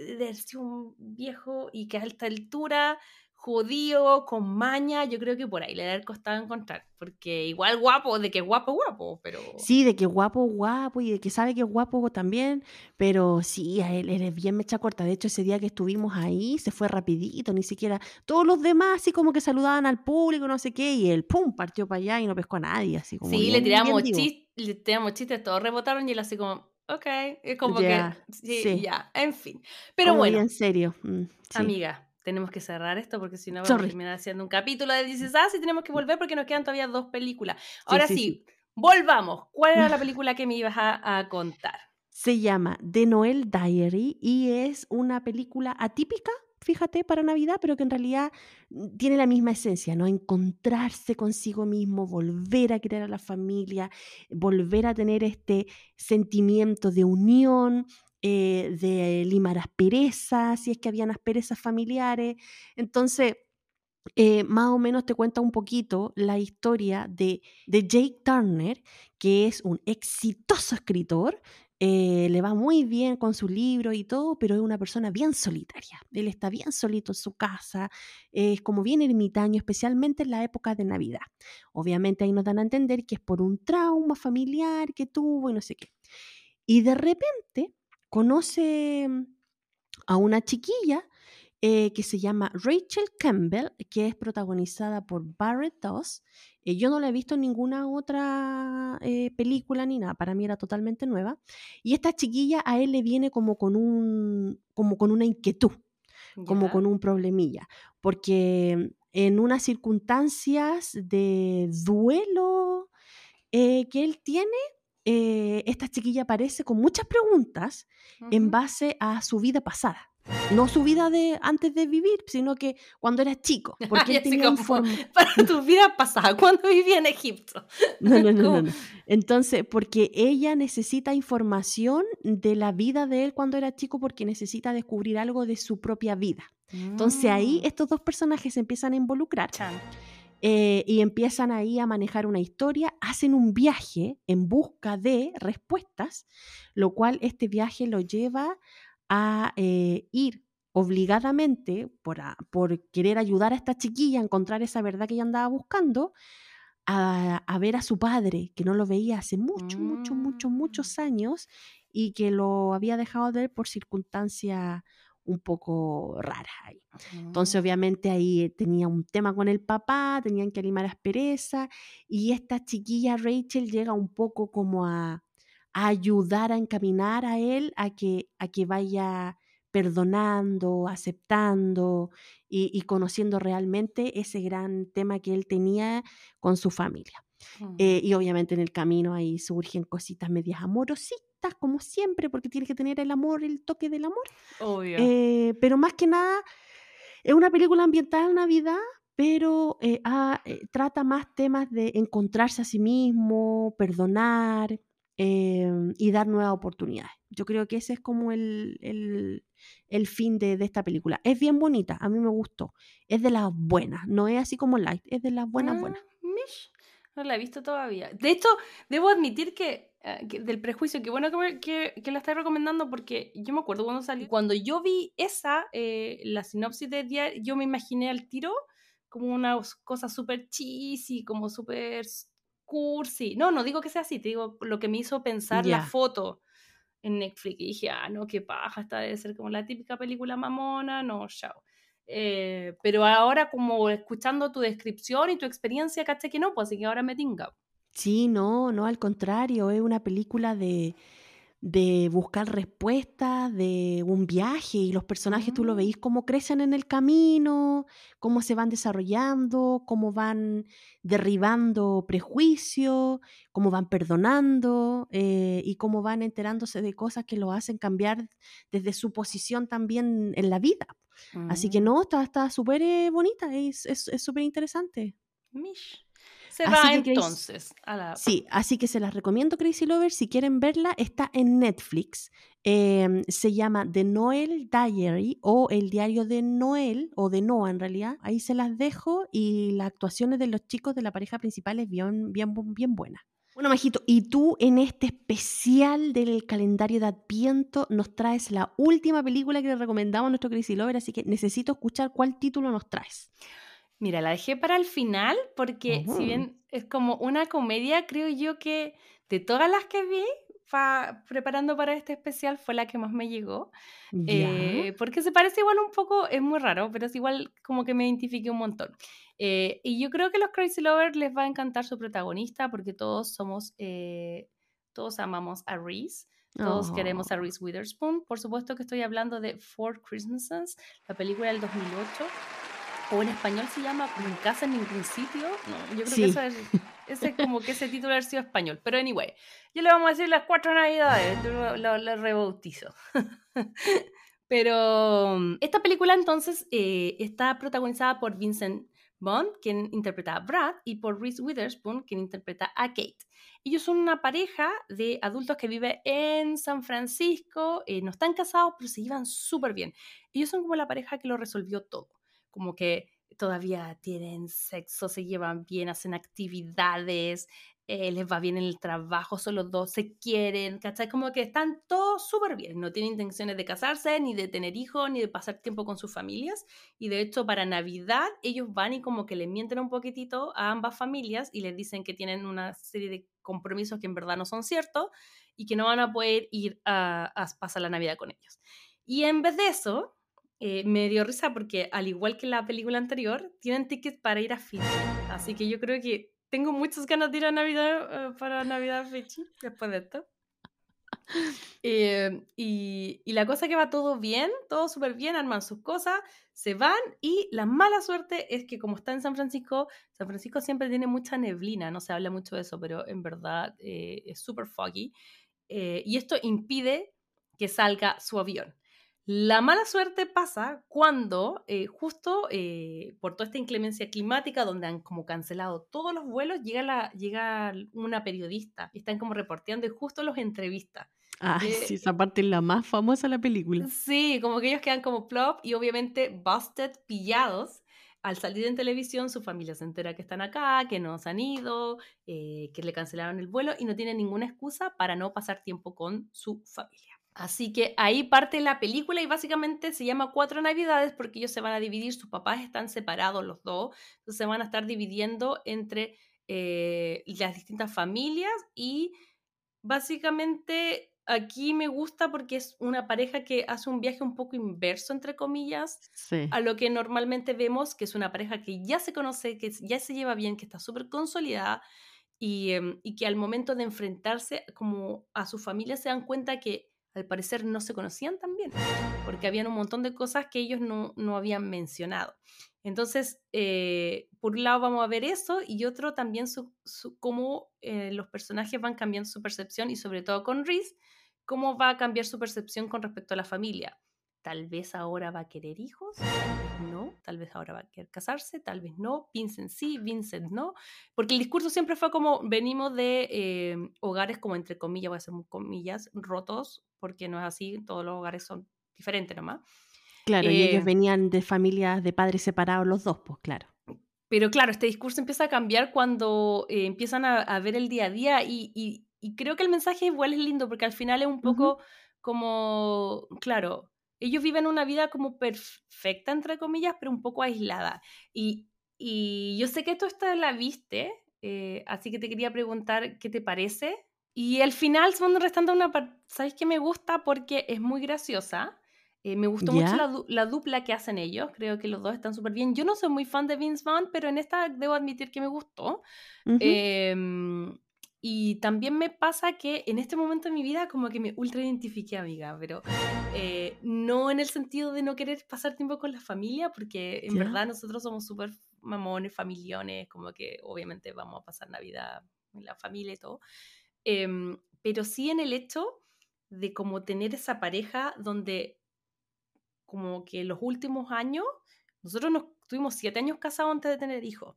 B: un viejo y que a alta altura judío, con maña, yo creo que por ahí le haber costado encontrar, porque igual guapo, de que guapo, guapo, pero...
A: Sí, de que guapo, guapo, y de que sabe que es guapo también, pero sí, él, él, es bien mecha corta, de hecho ese día que estuvimos ahí se fue rapidito, ni siquiera, todos los demás así como que saludaban al público, no sé qué, y él, pum, partió para allá y no pescó a nadie, así como...
B: Sí, le, tiramos chistes, le tiramos chistes, todos rebotaron y él así como... Ok, es como que sí, ya, en fin. Pero bueno.
A: en serio. Mm,
B: amiga, tenemos que cerrar esto porque si no vamos a terminar haciendo un capítulo de Dices Ah, y tenemos que volver porque nos quedan todavía dos películas. Ahora sí, volvamos. ¿Cuál era la película que me ibas a, contar?
A: Se llama The Noel Diary y es una película atípica, fíjate, para Navidad, pero que en realidad mm, tiene la misma esencia, ¿no? Encontrarse consigo mismo, volver a crear a la familia, volver a tener este sentimiento de unión, eh, de limar asperezas, si es que habían asperezas familiares. Entonces, eh, más o menos te cuenta un poquito la historia de, de Jake Turner, que es un exitoso escritor, eh, le va muy bien con su libro y todo, pero es una persona bien solitaria. Él está bien solito en su casa, es como bien ermitaño, especialmente en la época de Navidad. Obviamente ahí nos dan a entender que es por un trauma familiar que tuvo y no sé qué. Y de repente conoce mm, a una chiquilla eh, que se llama Rachel Campbell, que es protagonizada por Barrett Doss. Eh, yo no la he visto en ninguna otra eh, película ni nada, para mí era totalmente nueva. Y esta chiquilla a él le viene como con, un, como con una inquietud, como con un problemilla, porque en unas circunstancias de duelo que él tiene, esta chiquilla aparece con muchas preguntas en base a su vida pasada. No su vida de antes de vivir, sino que cuando era chico. Porque él tenía
B: Para tu vida pasada, cuando vivía en Egipto.
A: No, no, no, no, Entonces, porque ella necesita información de la vida de él cuando era chico, porque necesita descubrir algo de su propia vida. Entonces ahí mm. estos dos personajes se empiezan a involucrar. Eh, y empiezan ahí a manejar una historia, hacen un viaje en busca de respuestas, lo cual este viaje lo lleva a eh, ir obligadamente por, por, querer ayudar a esta chiquilla a encontrar esa verdad que ella andaba buscando, a, ver a su padre, que no lo veía hace mucho, mucho, mucho, mm. muchos años y que lo había dejado de ver por circunstancias un poco raras ahí. Entonces, obviamente, ahí tenía un tema con el papá, tenían que animar aspereza, y esta chiquilla Rachel llega un poco como a, ayudar a encaminar a él a que, a que vaya perdonando, aceptando y, conociendo realmente ese gran tema que él tenía con su familia. Eh, y obviamente en el camino ahí surgen cositas medias amorositas, como siempre, porque tiene que tener el amor, el toque del amor. Eh, pero más que nada, es una película ambientada en Navidad, pero eh, ah, trata más temas de encontrarse a sí mismo, perdonar, Em, y dar nuevas oportunidades. Yo creo que ese es como el, el, fin de, de, esta película. Es bien bonita, a mí me gustó. Es de las buenas, no es así como light, es de las buenas, buenas.
B: Ah, no la he visto todavía. De hecho, debo admitir que, eh, del prejuicio, que bueno que, que, la estoy recomendando porque yo me acuerdo cuando salí, cuando yo vi esa, eh, la sinopsis de día, yo me imaginé al tiro como una cosa súper cheesy, como súper cursi. No, no digo que sea así, te digo lo que me hizo pensar la foto en Netflix. Y dije, ah, no, qué paja, esta debe ser como la típica película mamona, no, chao. Eh, pero ahora como escuchando tu descripción y tu experiencia, caché que no, pues así que ahora me tinga.
A: Sí, no, no, al contrario, es una película de, de buscar respuestas, de un viaje y los personajes tú lo mm. veis cómo crecen en el camino, cómo se van desarrollando, cómo van derribando prejuicios, cómo van perdonando eh, y cómo van enterándose de cosas que lo hacen cambiar desde su posición también en la vida. Así que mm. no, está súper eh, bonita, es súper es, interesante.
B: Mish. Se va entonces a la...
A: Sí, así que se las recomiendo Crazy Lovers. Si quieren verla, está en Netflix. Em, se llama The Noel Diary o El Diario de Noel o de Noah en realidad. Ahí se las dejo y las actuaciones de los chicos de la pareja principal es bien, bien, bien buena. Bueno, Majito, y tú en este especial del calendario de Adviento nos traes la última película que le recomendamos a nuestro Crazy Lover, así que necesito escuchar cuál título nos traes.
B: Mira, la dejé para el final porque si bien es como una comedia, creo yo que de todas las que vi, preparando para este especial, fue la que más me llegó. Eh, porque se parece igual un poco, es muy raro, pero es igual como que me identifique un montón. Eh, y yo creo que a los Crazy Lovers les va a encantar su protagonista porque todos somos, eh, todos amamos a Reese. Todos queremos a oh. Reese Witherspoon. Por supuesto que estoy hablando de Four Christmases, la película del 2008 o en español se llama en casa en ningún sitio. No, yo creo que eso es, ese como que ese título ha sido español. Pero anyway, yo le vamos a decir las cuatro navidades, lo, lo, rebautizo. Pero mm, esta película entonces eh, está protagonizada por Vincent Bond, quien interpreta a Brad, y por Reese Witherspoon, quien interpreta a Kate. Ellos son una pareja de adultos que vive en San Francisco, eh, no están casados, pero se llevan súper bien. Ellos son como la pareja que lo resolvió todo como que todavía tienen sexo, se llevan bien, hacen actividades, eh, les va bien en el trabajo, solo dos se quieren, ¿cachai? Como que están todos súper bien, no tienen intenciones de casarse, ni de tener hijos, ni de pasar tiempo con sus familias. Y de hecho, para Navidad, ellos van y como que le mienten un poquitito a ambas familias y les dicen que tienen una serie de compromisos que en verdad no son ciertos y que no van a poder ir a, a pasar la Navidad con ellos. Y en vez de eso, eh, me dio risa porque, al igual que la película anterior, tienen tickets para ir a Fiji. Así que yo creo que tengo muchas ganas de ir a Navidad, eh, para Navidad a Fiji después de esto. Eh, y, y, la cosa que va todo bien, todo súper bien, arman sus cosas, se van y la mala suerte es que como está en San Francisco, San Francisco siempre tiene mucha neblina, no se habla mucho de eso, pero en verdad es súper foggy. y esto impide que salga su avión. La mala suerte pasa cuando eh, justo eh, por toda esta inclemencia climática, donde han como cancelado todos los vuelos, llega, la, llega una periodista y están como reporteando y justo los entrevistas.
A: Ah, sí, esa parte es la más famosa de la película.
B: Sí, como que ellos quedan como plop y obviamente busted, pillados. Al salir en televisión, su familia se entera que están acá, que no se han ido, eh, que le cancelaron el vuelo y no tienen ninguna excusa para no pasar tiempo con su familia. Así que ahí parte la película y básicamente se llama Cuatro Navidades porque ellos se van a dividir, sus papás están separados los dos, entonces se van a estar dividiendo entre eh, las distintas familias y básicamente aquí me gusta porque es una pareja que hace un viaje un poco inverso, entre comillas, a lo que normalmente vemos, que es una pareja que ya se conoce, que ya se lleva bien, que está súper consolidada y, em, y que al momento de enfrentarse como a su familia se dan cuenta que al parecer no se conocían también, porque habían un montón de cosas que ellos no, habían mencionado. Entonces, eh, por un lado vamos a ver eso y otro también su, cómo eh, los personajes van cambiando su percepción y sobre todo con Reese, cómo va a cambiar su percepción con respecto a la familia tal vez ahora va a querer hijos, tal vez no, tal vez ahora va a querer casarse, tal vez no, Vincent sí, Vincent no, porque el discurso siempre fue como venimos de eh, hogares como entre comillas, voy a hacer comillas, rotos, porque no es así, todos los hogares son diferentes nomás.
A: Claro, y ellos eh, venían de familias de padres separados los dos, pues claro.
B: Pero claro, este discurso empieza a cambiar cuando eh, empiezan a, ver el día a día y, y, creo que el mensaje igual es lindo porque al final es un poco como, claro, ellos viven una vida como perfecta, entre comillas, pero un poco aislada. Y, y yo sé que tú esta la viste, eh, así que te quería preguntar qué te parece. Y al final, segundo restando una ¿sabes qué me gusta? Porque es muy graciosa. Eh, me gustó mucho la, la, dupla que hacen ellos. Creo que los dos están súper bien. Yo no soy muy fan de Vince Vaughn, pero en esta debo admitir que me gustó. Y también me pasa que en este momento de mi vida como que me ultra identifiqué, amiga, pero eh, no en el sentido de no querer pasar tiempo con la familia, porque en verdad nosotros somos súper mamones, familiones, como que obviamente vamos a pasar Navidad en la familia y todo, em, pero sí en el hecho de como tener esa pareja donde como que los últimos años, nosotros nos tuvimos siete años casados antes de tener hijos.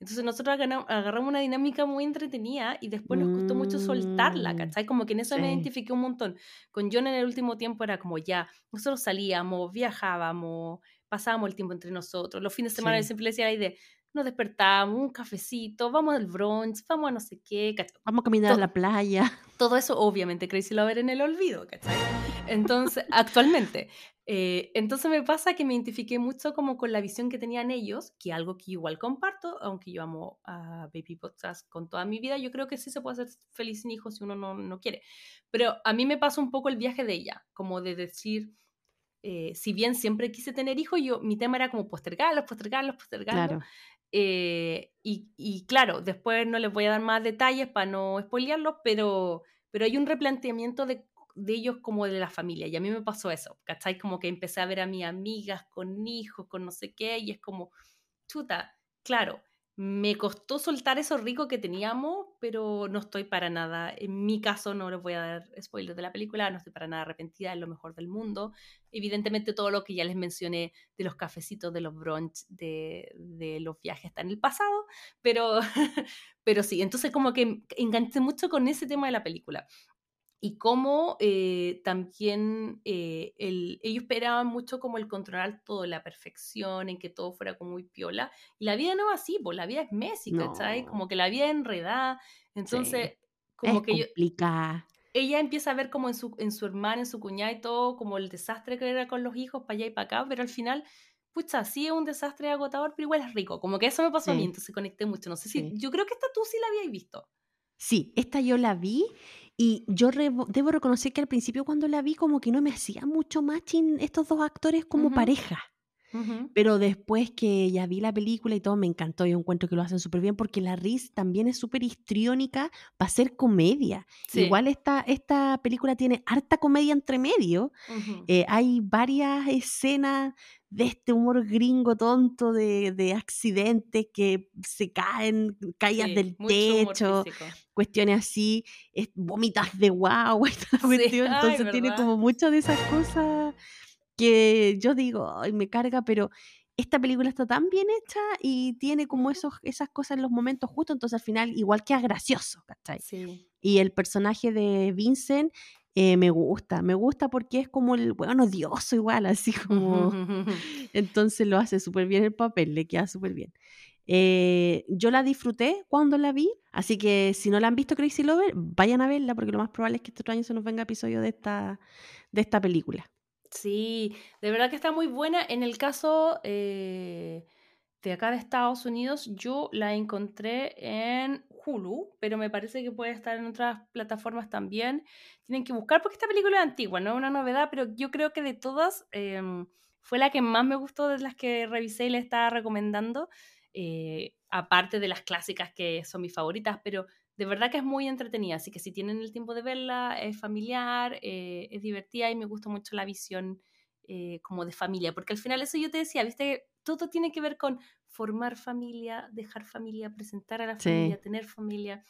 B: Entonces nosotros agarramos una dinámica muy entretenida y después nos costó mucho soltarla, mm, ¿cachai? Como que en eso me identifiqué un montón. Con John en el último tiempo era como ya, nosotros salíamos, viajábamos, pasábamos el tiempo entre nosotros. Los fines de semana siempre le decía la idea, nos despertamos, un cafecito, vamos al brunch, vamos a no sé qué, ¿cachai?
A: Vamos a caminar a la playa.
B: Todo eso, obviamente, Crazy ver en el olvido, ¿cachai? Entonces, actualmente. Eh, entonces me pasa que me identifiqué mucho como con la visión que tenían ellos, que algo que igual comparto, aunque yo amo a Baby Podcast con toda mi vida, yo creo que sí se puede ser feliz sin hijos si uno no, no quiere. Pero a mí me pasó un poco el viaje de ella, como de decir, eh, si bien siempre quise tener hijos, yo, mi tema era como postergarlos, postergarlos, postergarlos. Claro. Eh, y, y, claro, después no les voy a dar más detalles para no spoilearlos, pero, pero hay un replanteamiento de de ellos como de la familia. Y a mí me pasó eso, ¿cachai? Como que empecé a ver a mis amigas con hijos, con no sé qué, y es como, chuta, claro, me costó soltar eso rico que teníamos, pero no estoy para nada, en mi caso no les voy a dar spoilers de la película, no estoy para nada arrepentida, es lo mejor del mundo. Evidentemente todo lo que ya les mencioné de los cafecitos, de los brunch, de, de los viajes está en el pasado, pero, pero sí, entonces como que enganché mucho con ese tema de la película y cómo eh, también eh, el, ellos esperaban mucho como el controlar todo, la perfección, en que todo fuera como muy piola. Y la vida no es así, pues la vida es Messi, ¿cachai? Como que la vida es enredada. Entonces, como que
A: complica.
B: ella empieza a ver como en su, en su hermana, en su cuñada y todo, como el desastre que era con los hijos para allá y para acá, pero al final pucha, sí es un desastre agotador, pero igual es rico. Como que eso me pasó a mí, entonces conecté mucho. No sé si, yo creo que esta tú sí la habías visto.
A: Sí, esta yo la vi Y yo debo reconocer que al principio cuando la vi como que no me hacía mucho matching estos dos actores como pareja. Pero después que ya vi la película y todo, me encantó. Yo encuentro que lo hacen súper bien porque la Riz también es súper histriónica para hacer comedia. Igual esta, esta película tiene harta comedia entre medio. Eh, hay varias escenas de este humor gringo tonto de, accidentes que se caen, caídas del techo, cuestiones así, vomitas de guau, entonces tiene como muchas de esas cosas que yo digo, ay, me carga, pero esta película está tan bien hecha y tiene como esos, esas cosas en los momentos justos, entonces al final igual que es gracioso, ¿cachai? Y el personaje de Vincent eh, me gusta, me gusta porque es como el bueno odioso igual, así como... entonces lo hace súper bien el papel, le queda súper bien. Eh, yo la disfruté cuando la vi, así que si no la han visto Crazy Lover, vayan a verla porque lo más probable es que este otro año se nos venga episodio de esta, de esta película.
B: Sí, de verdad que está muy buena. En el caso eh, de acá de Estados Unidos, yo la encontré en Hulu, pero me parece que puede estar en otras plataformas también. Tienen que buscar porque esta película es antigua, no es una novedad, pero yo creo que de todas em, fue la que más me gustó de las que revisé y le estaba recomendando. Eh, aparte de las clásicas que son mis favoritas, pero de verdad que es muy entretenida, así que si tienen el tiempo de verla, es familiar, eh, es divertida y me gusta mucho la visión eh, como de familia, porque al final eso yo te decía, viste, todo tiene que ver con formar familia, dejar familia, presentar a la familia, tener familia.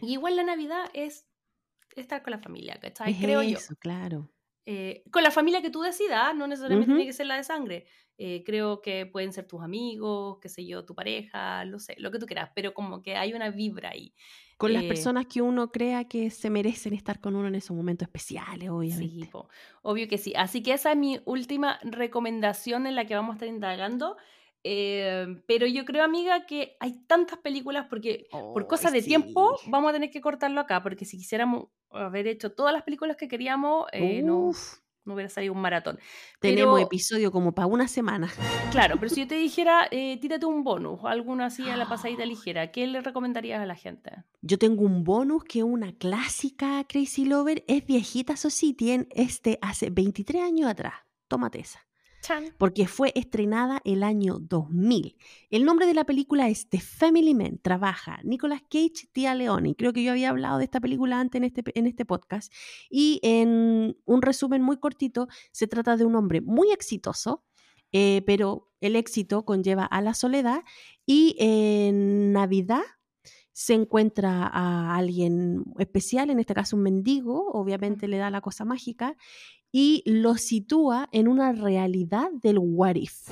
B: Y igual la Navidad es estar con la familia, ¿cachai? Creo eso,
A: claro.
B: Eh, con la familia que tú decidas, no necesariamente tiene que ser la de sangre. Eh, creo que pueden ser tus amigos, qué sé yo, tu pareja, lo sé, lo que tú quieras, pero como que hay una vibra ahí.
A: Con las eh, personas que uno crea que se merecen estar con uno en esos momentos especiales, obviamente.
B: Sí, obvio que sí. Así que esa es mi última recomendación en la que vamos a estar indagando. pero yo creo, amiga, que hay tantas películas porque por cosas de tiempo vamos a tener que cortarlo acá, porque si quisiéramos haber hecho todas las películas que queríamos, eh, no, no, hubiera salido un maratón.
A: Tenemos episodio como para una semana.
B: Claro, pero si yo te dijera, eh, tírate un bonus alguno así a la pasadita ligera, ¿qué le recomendarías a la gente?
A: Yo tengo un bonus que es una clásica Crazy Lover, es viejita, eso sí, tiene este hace 23 años atrás. Tómate esa porque fue estrenada el año 2000. El nombre de la película es The Family Man. Trabaja Nicolas Cage, Tia Leoni. Creo que yo había hablado de esta película antes en este, en este podcast. Y en un resumen muy cortito, se trata de un hombre muy exitoso, eh, pero el éxito conlleva a la soledad y en Navidad se encuentra a alguien especial, en este caso un mendigo, obviamente le da la cosa mágica, y lo sitúa en una realidad del what if.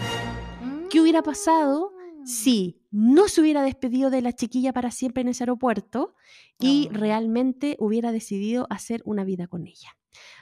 A: ¿Qué hubiera pasado mm. si no se hubiera despedido de la chiquilla para siempre en ese aeropuerto y ah. realmente hubiera decidido hacer una vida con ella?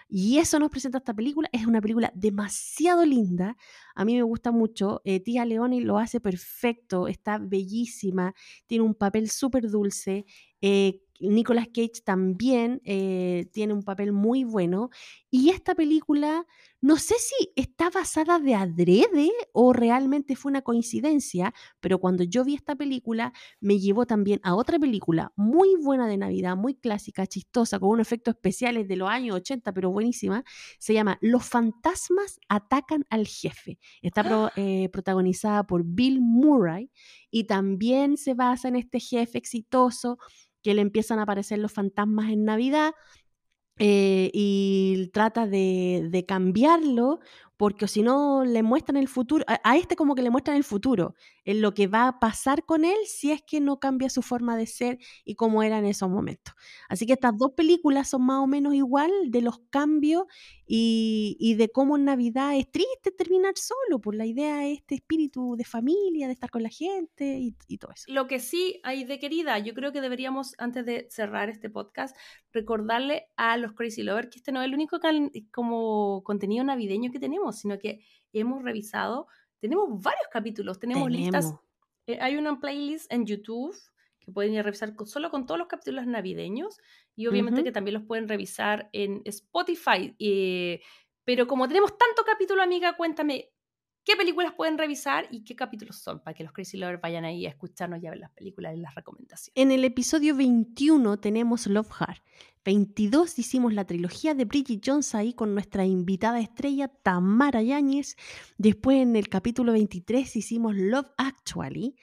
A: Y eso nos presenta esta película. Es una película demasiado linda. A mí me gusta mucho. Eh, Tía Leoni lo hace perfecto. Está bellísima. Tiene un papel súper dulce. Eh, Nicolas Cage también eh, tiene un papel muy bueno. Y esta película, no sé si está basada de adrede o realmente fue una coincidencia, pero cuando yo vi esta película me llevó también a otra película muy buena de Navidad, muy clásica, chistosa, con unos efectos especiales de los años 80, pero buenísima. Se llama Los fantasmas atacan al jefe. Está eh, protagonizada por Bill Murray y también se basa en este jefe exitoso que le empiezan a aparecer los fantasmas en Navidad eh, y trata de, de, cambiarlo porque si no le muestran el futuro, a, este como que le muestran el futuro, en lo que va a pasar con él si es que no cambia su forma de ser y cómo era en esos momentos. Así que estas dos películas son más o menos igual de los cambios y, de cómo en Navidad es triste terminar solo, por la idea de este espíritu de familia, de estar con la gente y, y todo eso.
B: Lo que sí hay de querida, yo creo que deberíamos, antes de cerrar este podcast, recordarle a los Crazy Lovers que este no es el único como contenido navideño que tenemos sino que hemos revisado, tenemos varios capítulos, tenemos, listas, eh, hay una playlist en YouTube que pueden ir a revisar solo con todos los capítulos navideños y obviamente que también los pueden revisar en Spotify. Eh, pero como tenemos tanto capítulo, amiga, cuéntame qué películas pueden revisar y qué capítulos son para que los Crazy Lovers vayan ahí a escucharnos y a ver las películas y las recomendaciones.
A: En el episodio 21 tenemos Love Heart. 22 hicimos la trilogía de Bridget Jones ahí con nuestra invitada estrella Tamara Yáñez. Después en el capítulo 23 hicimos Love Actually.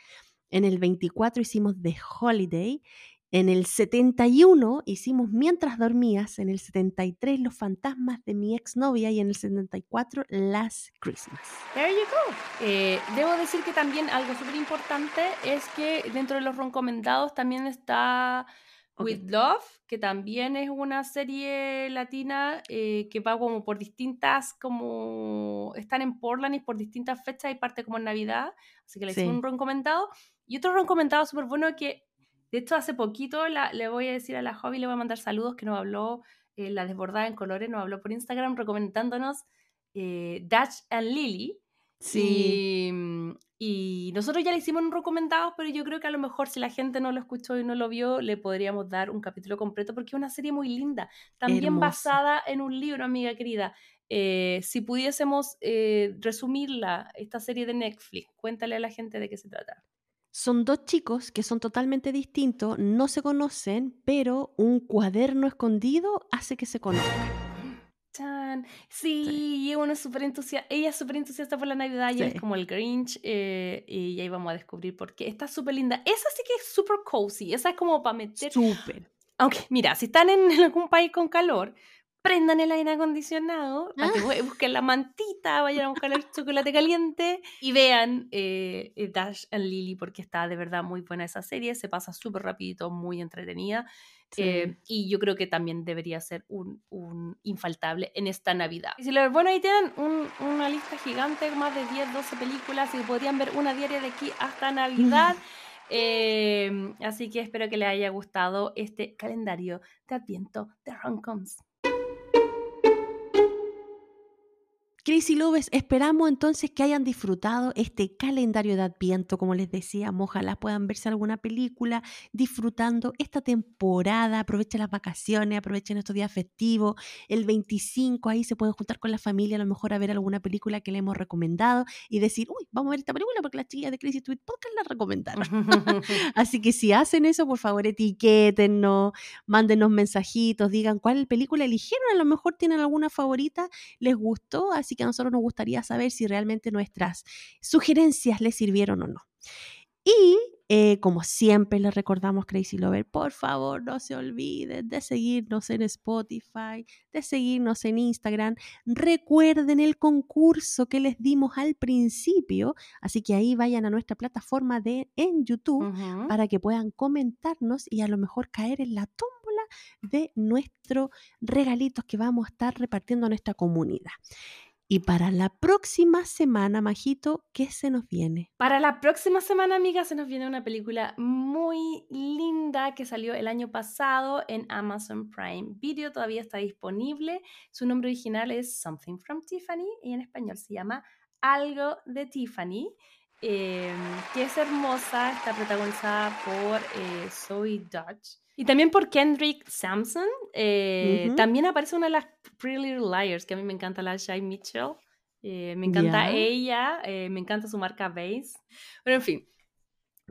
A: En el 24 hicimos The Holiday. En el 71 hicimos Mientras dormías, en el 73 Los fantasmas de mi exnovia y en el 74 Last Christmas.
B: There you go. Eh, debo decir que también algo súper importante es que dentro de los recomendados también está With Love, que también es una serie latina eh, que va como por distintas, como están en Portland y por distintas fechas y parte como en Navidad, así que le hicimos un recomendado. Y otro recomendado súper bueno que de hecho, hace poquito le voy a decir a la Hobby, le voy a mandar saludos, que nos habló, eh, la desbordada en colores, nos habló por Instagram recomendándonos eh, Dash and Lily. Sí. Mm, y, nosotros ya le hicimos un recomendado, pero yo creo que a lo mejor si la gente no lo escuchó y no lo vio, le podríamos dar un capítulo completo porque es una serie muy linda, también basada en un libro, amiga querida. Eh, si pudiésemos resumirla, esta serie de Netflix, cuéntale a la gente de qué se trata.
A: Son dos chicos que son totalmente distintos, no se conocen, pero un cuaderno escondido hace que se conozcan.
B: Sí, uno es súper entusiasta, ella es súper entusiasta por la Navidad y es como el Grinch eh, y ahí vamos a descubrir por qué. Está súper linda. Esa sí que es súper cozy, esa es como para meter...
A: Súper.
B: Aunque, mira, si están en algún país con calor, prendan el aire acondicionado, ah. busquen la mantita, vayan a buscar el chocolate caliente y vean eh, Dash and Lily porque está de verdad muy buena esa serie, se pasa súper rapidito, muy entretenida. Eh, y yo creo que también debería ser un, un infaltable en esta Navidad. Y si lo, bueno, ahí tienen una lista gigante, más de 10, 12 películas y podrían ver una diaria de aquí hasta Navidad. así que espero que les haya gustado este calendario de Adviento de Roncoms.
A: Crazy Lovers, esperamos entonces que hayan disfrutado este calendario de Adviento, como les decía, ojalá puedan verse alguna película disfrutando esta temporada, aprovechen las vacaciones, aprovechen estos días festivos, el 25 ahí se pueden juntar con la familia a lo mejor a ver alguna película que le hemos recomendado y decir, uy, vamos a ver esta película porque las chicas de Crazy Tweet Podcast la recomendaron. Así que si hacen eso, por favor etiquétennos, mándenos mensajitos, digan cuál película eligieron, a lo mejor tienen alguna favorita, les gustó, así que a nosotros nos gustaría saber si realmente nuestras sugerencias les sirvieron o no. Y eh, como siempre les recordamos Crazy Lover, por favor no se olviden de seguirnos en Spotify, de seguirnos en Instagram. Recuerden el concurso que les dimos al principio, así que ahí vayan a nuestra plataforma de en YouTube para que puedan comentarnos y a lo mejor caer en la tómbola de nuestros regalitos que vamos a estar repartiendo a nuestra comunidad. Y para la próxima semana, Majito, ¿qué se nos viene?
B: Para la próxima semana, amiga, se nos viene una película muy linda que salió el año pasado en Amazon Prime Video. Todavía está disponible. Su nombre original es Something from Tiffany y en español se llama Algo de Tiffany. Em, que es hermosa, está protagonizada por eh, Zoe Dodge y también por Kendrick Sampson. Eh, también aparece una de las Pretty Little Liars, que a mí me encanta la Shy Mitchell. Eh, me encanta ella, me encanta su marca Base. Pero en fin,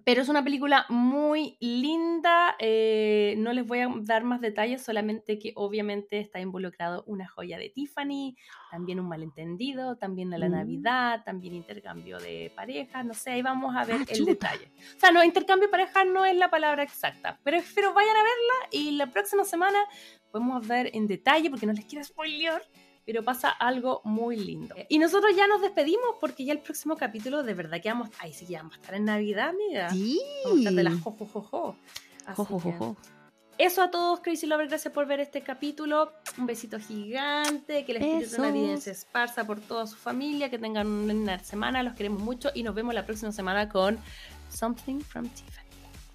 B: pero es una película muy linda, eh, no les voy a dar más detalles, solamente que obviamente está involucrado una joya de Tiffany, también un malentendido, también a la mm. Navidad, también intercambio de parejas, no sé, ahí vamos a ver ah, el detalle. O sea, no, intercambio de parejas no es la palabra exacta, pero espero vayan a verla y la próxima semana podemos ver en detalle, porque no les quiero spoiler pero pasa algo muy lindo. Y nosotros ya nos despedimos porque ya el próximo capítulo de verdad que vamos, ahí sí que vamos a estar en Navidad, amiga.
A: Sí.
B: Vamos a estar de las jojojojo.
A: Jojojojo.
B: Eso a todos, Crazy Lovers, gracias por ver este capítulo. Un besito gigante, que el espíritu navideño se esparza por toda su familia, que tengan una semana, los queremos mucho y nos vemos la próxima semana con Something from Tiffany.